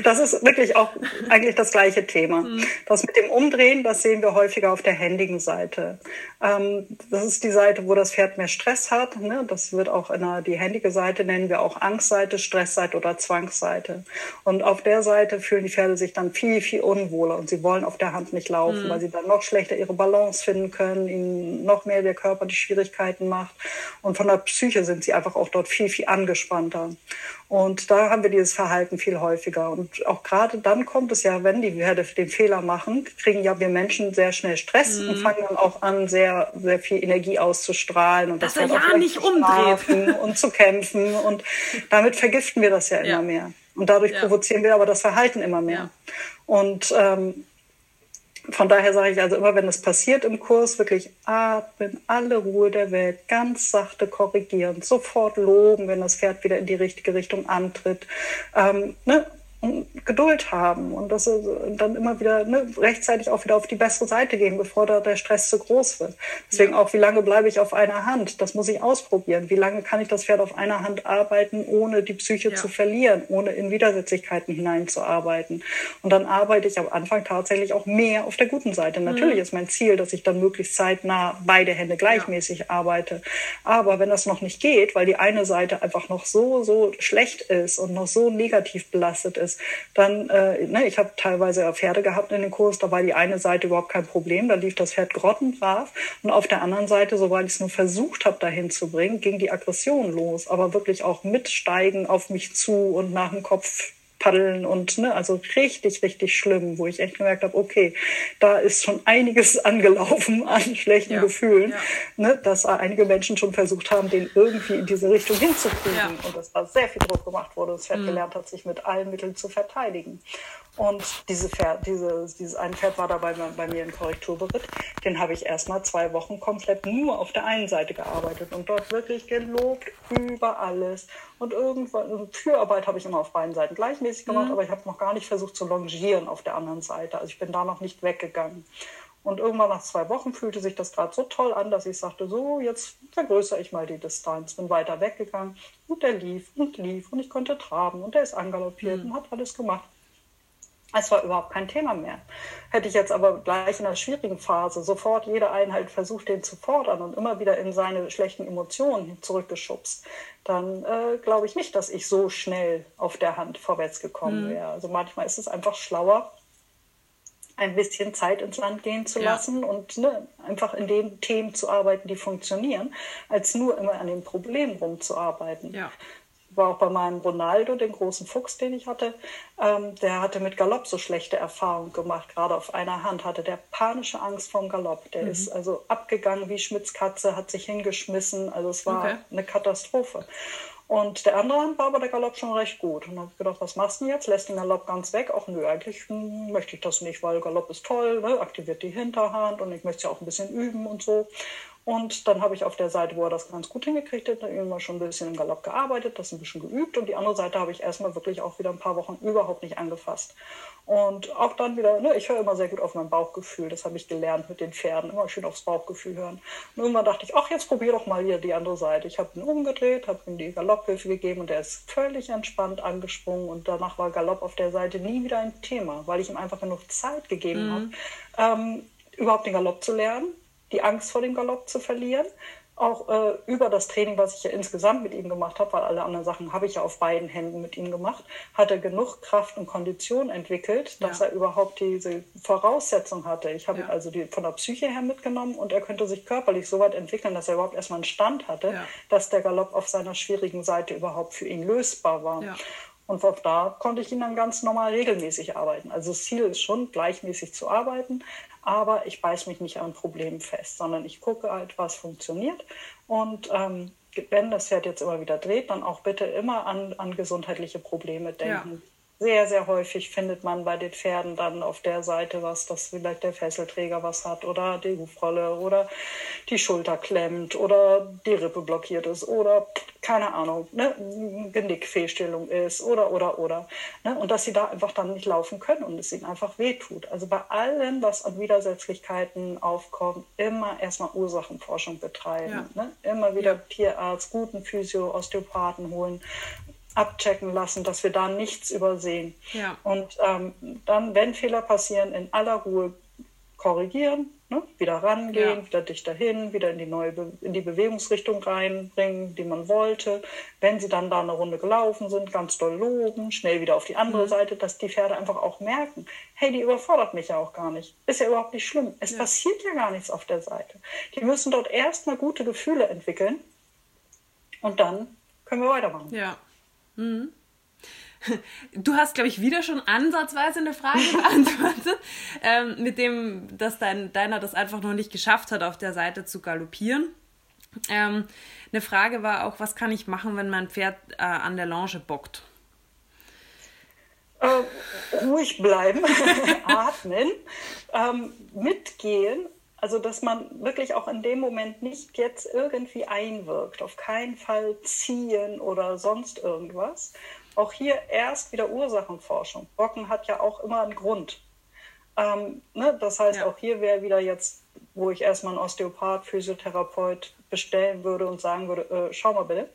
Das ist wirklich auch eigentlich das gleiche Thema. Mhm. Das mit dem Umdrehen, das sehen wir häufiger auf der händigen Seite. Ähm, das ist die Seite, wo das Pferd mehr Stress hat. Ne? Das wird auch in der, die händige Seite nennen wir auch Angstseite, Stressseite oder Zwangsseite. Und auf der Seite fühlen die Pferde sich dann viel, viel unwohler und sie wollen auf der Hand nicht laufen, mhm. weil sie dann noch schlechter schlechter ihre Balance finden können, ihnen noch mehr der Körper die Schwierigkeiten macht. Und von der Psyche sind sie einfach auch dort viel, viel angespannter. Und da haben wir dieses Verhalten viel häufiger. Und auch gerade dann kommt es ja, wenn die Pferde den Fehler machen, kriegen ja wir Menschen sehr schnell Stress mhm. und fangen dann auch an, sehr, sehr viel Energie auszustrahlen und das, das er ja nicht umdreht und zu kämpfen. Und damit vergiften wir das ja immer ja. mehr. Und dadurch ja. provozieren wir aber das Verhalten immer mehr. Ja. Und ähm, von daher sage ich also immer, wenn es passiert im Kurs, wirklich atmen, alle Ruhe der Welt, ganz sachte korrigieren, sofort loben, wenn das Pferd wieder in die richtige Richtung antritt. Ähm, ne? Geduld haben und das dann immer wieder ne, rechtzeitig auch wieder auf die bessere Seite gehen, bevor da der Stress zu groß wird. Deswegen auch, wie lange bleibe ich auf einer Hand? Das muss ich ausprobieren. Wie lange kann ich das Pferd auf einer Hand arbeiten, ohne die Psyche ja. zu verlieren, ohne in Widersetzlichkeiten hineinzuarbeiten? Und dann arbeite ich am Anfang tatsächlich auch mehr auf der guten Seite. Mhm. Natürlich ist mein Ziel, dass ich dann möglichst zeitnah beide Hände gleichmäßig ja. arbeite. Aber wenn das noch nicht geht, weil die eine Seite einfach noch so, so schlecht ist und noch so negativ belastet ist, dann, äh, ne, ich habe teilweise Pferde gehabt in den Kurs, da war die eine Seite überhaupt kein Problem, da lief das Pferd grottenbrav. Und auf der anderen Seite, sobald ich es nur versucht habe, dahin zu bringen, ging die Aggression los, aber wirklich auch mitsteigen auf mich zu und nach dem Kopf paddeln und ne, also richtig, richtig schlimm, wo ich echt gemerkt habe, okay, da ist schon einiges angelaufen an schlechten ja, Gefühlen, ja. Ne, dass einige Menschen schon versucht haben, den irgendwie in diese Richtung hinzukriegen ja. und dass da sehr viel Druck gemacht wurde, das Pferd mhm. gelernt hat, sich mit allen Mitteln zu verteidigen. Und diese Pferd, diese, dieses ein Pferd war dabei bei, mir im Korrekturberitt. Den habe ich erstmal zwei Wochen komplett nur auf der einen Seite gearbeitet und dort wirklich gelobt über alles. Und irgendwann, also Türarbeit habe ich immer auf beiden Seiten gleichmäßig gemacht, mhm. aber ich habe noch gar nicht versucht zu longieren auf der anderen Seite. Also ich bin da noch nicht weggegangen. Und irgendwann nach zwei Wochen fühlte sich das gerade so toll an, dass ich sagte, so, jetzt vergrößere ich mal die Distanz. Bin weiter weggegangen und der lief und lief und ich konnte traben und der ist angaloppiert mhm. und hat alles gemacht. Es war überhaupt kein Thema mehr. Hätte ich jetzt aber gleich in der schwierigen Phase sofort jede Einheit versucht, den zu fordern und immer wieder in seine schlechten Emotionen zurückgeschubst, dann äh, glaube ich nicht, dass ich so schnell auf der Hand vorwärts gekommen mhm. wäre. Also manchmal ist es einfach schlauer, ein bisschen Zeit ins Land gehen zu lassen ja. und ne, einfach in den Themen zu arbeiten, die funktionieren, als nur immer an dem Problem rumzuarbeiten. Ja war auch bei meinem Ronaldo, den großen Fuchs, den ich hatte, ähm, der hatte mit Galopp so schlechte Erfahrungen gemacht. Gerade auf einer Hand hatte der panische Angst vom Galopp. Der mhm. ist also abgegangen wie Schmitz Katze, hat sich hingeschmissen. Also es war okay. eine Katastrophe. Und der andere Hand war aber der Galopp schon recht gut. Und habe gedacht, was machst du denn jetzt? Lässt den Galopp ganz weg? Auch nö, eigentlich hm, möchte ich das nicht, weil Galopp ist toll, ne? aktiviert die Hinterhand und ich möchte es ja auch ein bisschen üben und so. Und dann habe ich auf der Seite, wo er das ganz gut hingekriegt hat, immer schon ein bisschen im Galopp gearbeitet, das ein bisschen geübt. Und die andere Seite habe ich erstmal wirklich auch wieder ein paar Wochen überhaupt nicht angefasst. Und auch dann wieder, ne, ich höre immer sehr gut auf mein Bauchgefühl. Das habe ich gelernt mit den Pferden, immer schön aufs Bauchgefühl hören. Und irgendwann dachte ich, ach, jetzt probier doch mal hier die andere Seite. Ich habe ihn umgedreht, habe ihm die Galopphilfe gegeben und er ist völlig entspannt angesprungen. Und danach war Galopp auf der Seite nie wieder ein Thema, weil ich ihm einfach genug Zeit gegeben mhm. habe, ähm, überhaupt den Galopp zu lernen die Angst vor dem Galopp zu verlieren. Auch äh, über das Training, was ich ja insgesamt mit ihm gemacht habe, weil alle anderen Sachen habe ich ja auf beiden Händen mit ihm gemacht, hat er genug Kraft und Kondition entwickelt, dass ja. er überhaupt diese Voraussetzung hatte. Ich habe ja. ihn also die, von der Psyche her mitgenommen und er könnte sich körperlich so weit entwickeln, dass er überhaupt erstmal einen Stand hatte, ja. dass der Galopp auf seiner schwierigen Seite überhaupt für ihn lösbar war. Und von da konnte ich ihn dann ganz normal regelmäßig arbeiten. Also das Ziel ist schon, gleichmäßig zu arbeiten, aber ich beiß mich nicht an Problemen fest, sondern ich gucke halt, was funktioniert. Und ähm, wenn das Pferd jetzt immer wieder dreht, dann auch bitte immer an, an gesundheitliche Probleme denken. Ja sehr, sehr häufig findet man bei den Pferden dann auf der Seite was, dass vielleicht der Fesselträger was hat oder die Hufrolle oder die Schulter klemmt oder die Rippe blockiert ist oder keine Ahnung, ne, Genickfehlstellung ist oder, oder, oder. Ne, und dass sie da einfach dann nicht laufen können und es ihnen einfach wehtut. Also bei allem, was an Widersetzlichkeiten aufkommt, immer erstmal Ursachenforschung betreiben. Ja. Ne? Immer wieder ja. Tierarzt, guten Physio, Osteopathen holen abchecken lassen, dass wir da nichts übersehen. Ja. Und ähm, dann, wenn Fehler passieren, in aller Ruhe korrigieren, ne? wieder rangehen, ja. wieder dichter hin, wieder in die neue Be in die Bewegungsrichtung reinbringen, die man wollte. Wenn sie dann da eine Runde gelaufen sind, ganz doll loben, schnell wieder auf die andere mhm. Seite, dass die Pferde einfach auch merken, hey, die überfordert mich ja auch gar nicht. Ist ja überhaupt nicht schlimm. Es ja. passiert ja gar nichts auf der Seite. Die müssen dort erstmal gute Gefühle entwickeln und dann können wir weitermachen. Ja. Mhm. Du hast, glaube ich, wieder schon ansatzweise eine Frage beantwortet, ähm, mit dem, dass dein, deiner das einfach noch nicht geschafft hat, auf der Seite zu galoppieren. Ähm, eine Frage war auch, was kann ich machen, wenn mein Pferd äh, an der Longe bockt? Äh, ruhig bleiben, atmen, ähm, mitgehen also, dass man wirklich auch in dem Moment nicht jetzt irgendwie einwirkt, auf keinen Fall ziehen oder sonst irgendwas. Auch hier erst wieder Ursachenforschung. Bocken hat ja auch immer einen Grund. Ähm, ne? Das heißt, ja. auch hier wäre wieder jetzt, wo ich erstmal einen Osteopath, Physiotherapeut bestellen würde und sagen würde, äh, schau mal bitte.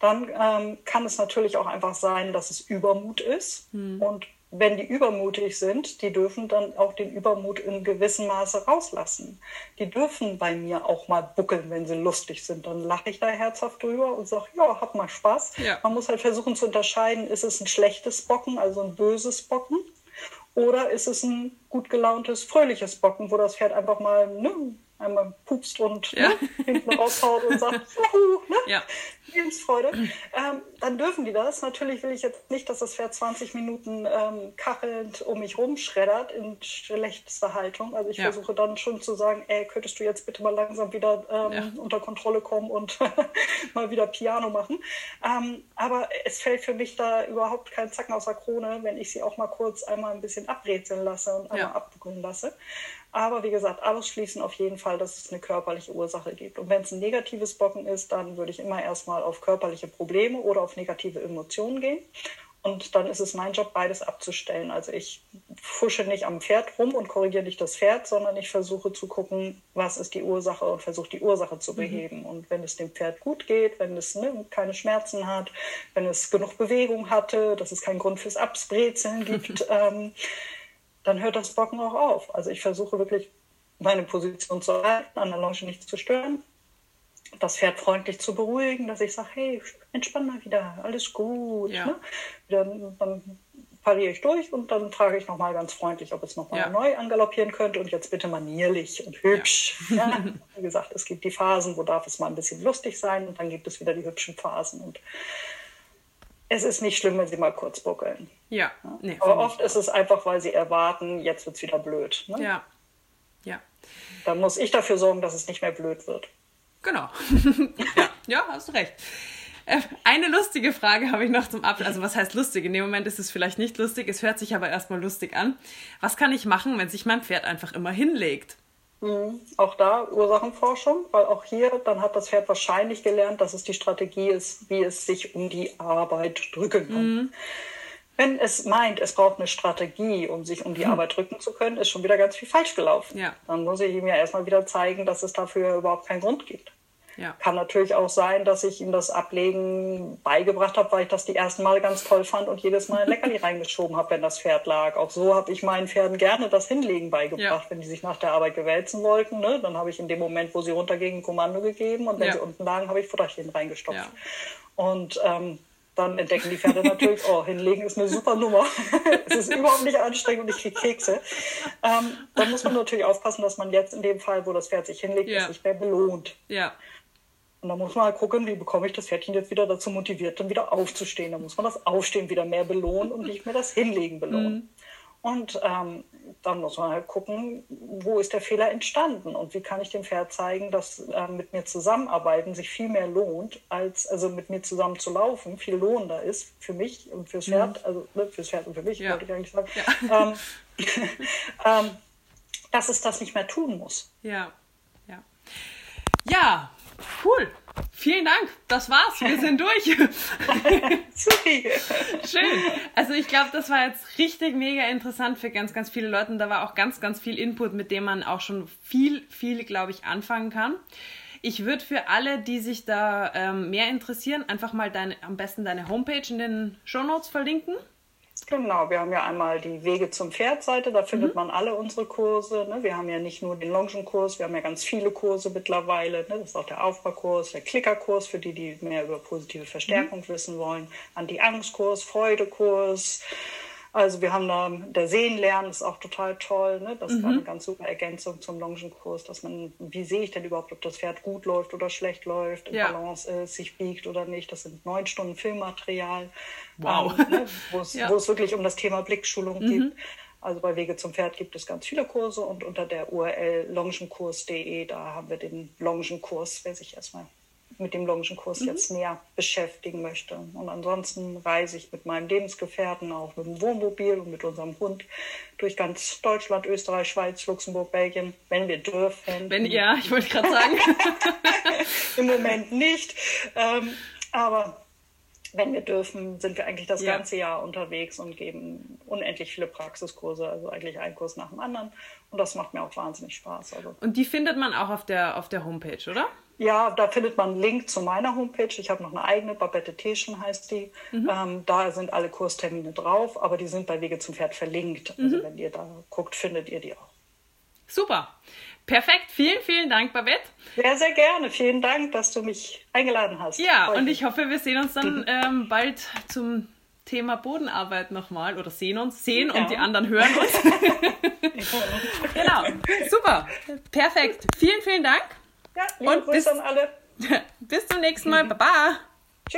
Dann ähm, kann es natürlich auch einfach sein, dass es Übermut ist. Hm. Und wenn die übermutig sind, die dürfen dann auch den Übermut in gewissem Maße rauslassen. Die dürfen bei mir auch mal buckeln, wenn sie lustig sind. Dann lache ich da herzhaft drüber und sage, ja, hab mal Spaß. Ja. Man muss halt versuchen zu unterscheiden, ist es ein schlechtes Bocken, also ein böses Bocken, oder ist es ein gut gelauntes, fröhliches Bocken, wo das Pferd einfach mal ne, einmal pupst und ja. ne, hinten raushaut und sagt, Juhu, ne? ja. Lebensfreude, ähm, dann dürfen die das. Natürlich will ich jetzt nicht, dass das Pferd 20 Minuten ähm, kachelnd um mich rumschreddert in schlechtester Haltung. Also ich ja. versuche dann schon zu sagen, ey, könntest du jetzt bitte mal langsam wieder ähm, ja. unter Kontrolle kommen und mal wieder Piano machen. Ähm, aber es fällt für mich da überhaupt kein Zacken aus der Krone, wenn ich sie auch mal kurz einmal ein bisschen abrätseln lasse und einmal abbuckeln lasse. Aber wie gesagt, ausschließen auf jeden Fall, dass es eine körperliche Ursache gibt. Und wenn es ein negatives Bocken ist, dann würde ich immer erstmal auf körperliche Probleme oder auf negative Emotionen gehen. Und dann ist es mein Job, beides abzustellen. Also ich fusche nicht am Pferd rum und korrigiere nicht das Pferd, sondern ich versuche zu gucken, was ist die Ursache und versuche die Ursache zu mhm. beheben. Mhm. Und wenn es dem Pferd gut geht, wenn es ne, keine Schmerzen hat, wenn es genug Bewegung hatte, dass es keinen Grund fürs Absbrezeln gibt, ähm, dann hört das Bocken auch auf. Also ich versuche wirklich meine Position zu halten, an der Longe nichts zu stören das Pferd freundlich zu beruhigen, dass ich sage, hey, entspann mal wieder, alles gut. Ja. Ne? Dann, dann pariere ich durch und dann frage ich nochmal ganz freundlich, ob es nochmal ja. neu angaloppieren könnte und jetzt bitte manierlich und hübsch. Ja. ja. Wie gesagt, es gibt die Phasen, wo darf es mal ein bisschen lustig sein und dann gibt es wieder die hübschen Phasen und es ist nicht schlimm, wenn sie mal kurz buckeln. Ja. Nee, Aber oft ist es einfach, weil sie erwarten, jetzt wird es wieder blöd. Ne? Ja. Ja. Dann muss ich dafür sorgen, dass es nicht mehr blöd wird. Genau. ja, ja, hast du recht. Äh, eine lustige Frage habe ich noch zum Abschluss. Also was heißt lustig? In dem Moment ist es vielleicht nicht lustig, es hört sich aber erstmal lustig an. Was kann ich machen, wenn sich mein Pferd einfach immer hinlegt? Mhm. Auch da Ursachenforschung, weil auch hier, dann hat das Pferd wahrscheinlich gelernt, dass es die Strategie ist, wie es sich um die Arbeit drücken kann. Mhm. Wenn es meint, es braucht eine Strategie, um sich um die hm. Arbeit drücken zu können, ist schon wieder ganz viel falsch gelaufen. Ja. Dann muss ich ihm ja erstmal wieder zeigen, dass es dafür überhaupt keinen Grund gibt. Ja. Kann natürlich auch sein, dass ich ihm das Ablegen beigebracht habe, weil ich das die ersten Male ganz toll fand und jedes Mal ein Leckerli reingeschoben habe, wenn das Pferd lag. Auch so habe ich meinen Pferden gerne das Hinlegen beigebracht, ja. wenn die sich nach der Arbeit gewälzen wollten. Ne? Dann habe ich in dem Moment, wo sie runtergingen, ein Kommando gegeben und wenn ja. sie unten lagen, habe ich Futterchen reingestopft. Und ähm, dann entdecken die Pferde natürlich, oh, hinlegen ist eine super Nummer. es ist überhaupt nicht anstrengend und ich kriege Kekse. Ähm, dann muss man natürlich aufpassen, dass man jetzt in dem Fall, wo das Pferd sich hinlegt, ja. es nicht mehr belohnt. Ja. Und dann muss man halt gucken, wie bekomme ich das Pferdchen jetzt wieder dazu motiviert, dann wieder aufzustehen. Dann muss man das Aufstehen wieder mehr belohnen und nicht mehr das Hinlegen belohnen. Mhm. Und ähm, dann muss man halt gucken, wo ist der Fehler entstanden und wie kann ich dem Pferd zeigen, dass äh, mit mir zusammenarbeiten sich viel mehr lohnt, als also mit mir zusammen zu laufen viel lohnender ist für mich und fürs mhm. Pferd, mhm. also ne, fürs Pferd und für mich, ja. wollte ich eigentlich sagen, ja. ähm, ähm, dass es das nicht mehr tun muss. Ja, ja. Ja, cool. Vielen Dank, das war's. Wir sind durch. Schön. Also ich glaube, das war jetzt richtig mega interessant für ganz, ganz viele Leute. Und da war auch ganz, ganz viel Input, mit dem man auch schon viel, viel, glaube ich, anfangen kann. Ich würde für alle, die sich da ähm, mehr interessieren, einfach mal deine, am besten deine Homepage in den Show Notes verlinken. Genau, wir haben ja einmal die Wege zum Pferd-Seite, da findet mhm. man alle unsere Kurse. Ne? Wir haben ja nicht nur den Longenkurs, wir haben ja ganz viele Kurse mittlerweile. Ne? Das ist auch der Aufbaukurs, der Klickerkurs für die, die mehr über positive Verstärkung mhm. wissen wollen, Anti-Angst-Kurs, Freudekurs. Also wir haben da, der Sehenlernen ist auch total toll. Ne? Das mhm. war eine ganz super Ergänzung zum Longenkurs, dass man, wie sehe ich denn überhaupt, ob das Pferd gut läuft oder schlecht läuft, in ja. Balance ist, sich biegt oder nicht. Das sind neun Stunden Filmmaterial, wow. ähm, ne? wo es ja. wirklich um das Thema Blickschulung mhm. geht. Also bei Wege zum Pferd gibt es ganz viele Kurse und unter der URL longenkurs.de, da haben wir den Longenkurs, wer sich erstmal mit dem Longenkurs mhm. jetzt näher beschäftigen möchte. Und ansonsten reise ich mit meinem Lebensgefährten, auch mit dem Wohnmobil und mit unserem Hund durch ganz Deutschland, Österreich, Schweiz, Luxemburg, Belgien, wenn wir dürfen. Wenn ja, ich wollte gerade sagen. Im Moment nicht. Ähm, aber wenn wir dürfen, sind wir eigentlich das ja. ganze Jahr unterwegs und geben unendlich viele Praxiskurse, also eigentlich ein Kurs nach dem anderen. Und das macht mir auch wahnsinnig Spaß. Also. Und die findet man auch auf der, auf der Homepage, oder? Ja, da findet man einen Link zu meiner Homepage. Ich habe noch eine eigene, Babette Teschen heißt die. Mhm. Ähm, da sind alle Kurstermine drauf, aber die sind bei Wege zum Pferd verlinkt. Also mhm. wenn ihr da guckt, findet ihr die auch. Super. Perfekt. Vielen, vielen Dank, Babette. Sehr, sehr gerne. Vielen Dank, dass du mich eingeladen hast. Ja, Heute. und ich hoffe, wir sehen uns dann ähm, bald zum Thema Bodenarbeit nochmal oder sehen uns, sehen ja. und die anderen hören uns. genau. Super. Perfekt. Vielen, vielen Dank. Ja, liebe und Grüße bis, an alle. bis zum nächsten Mal. Baba.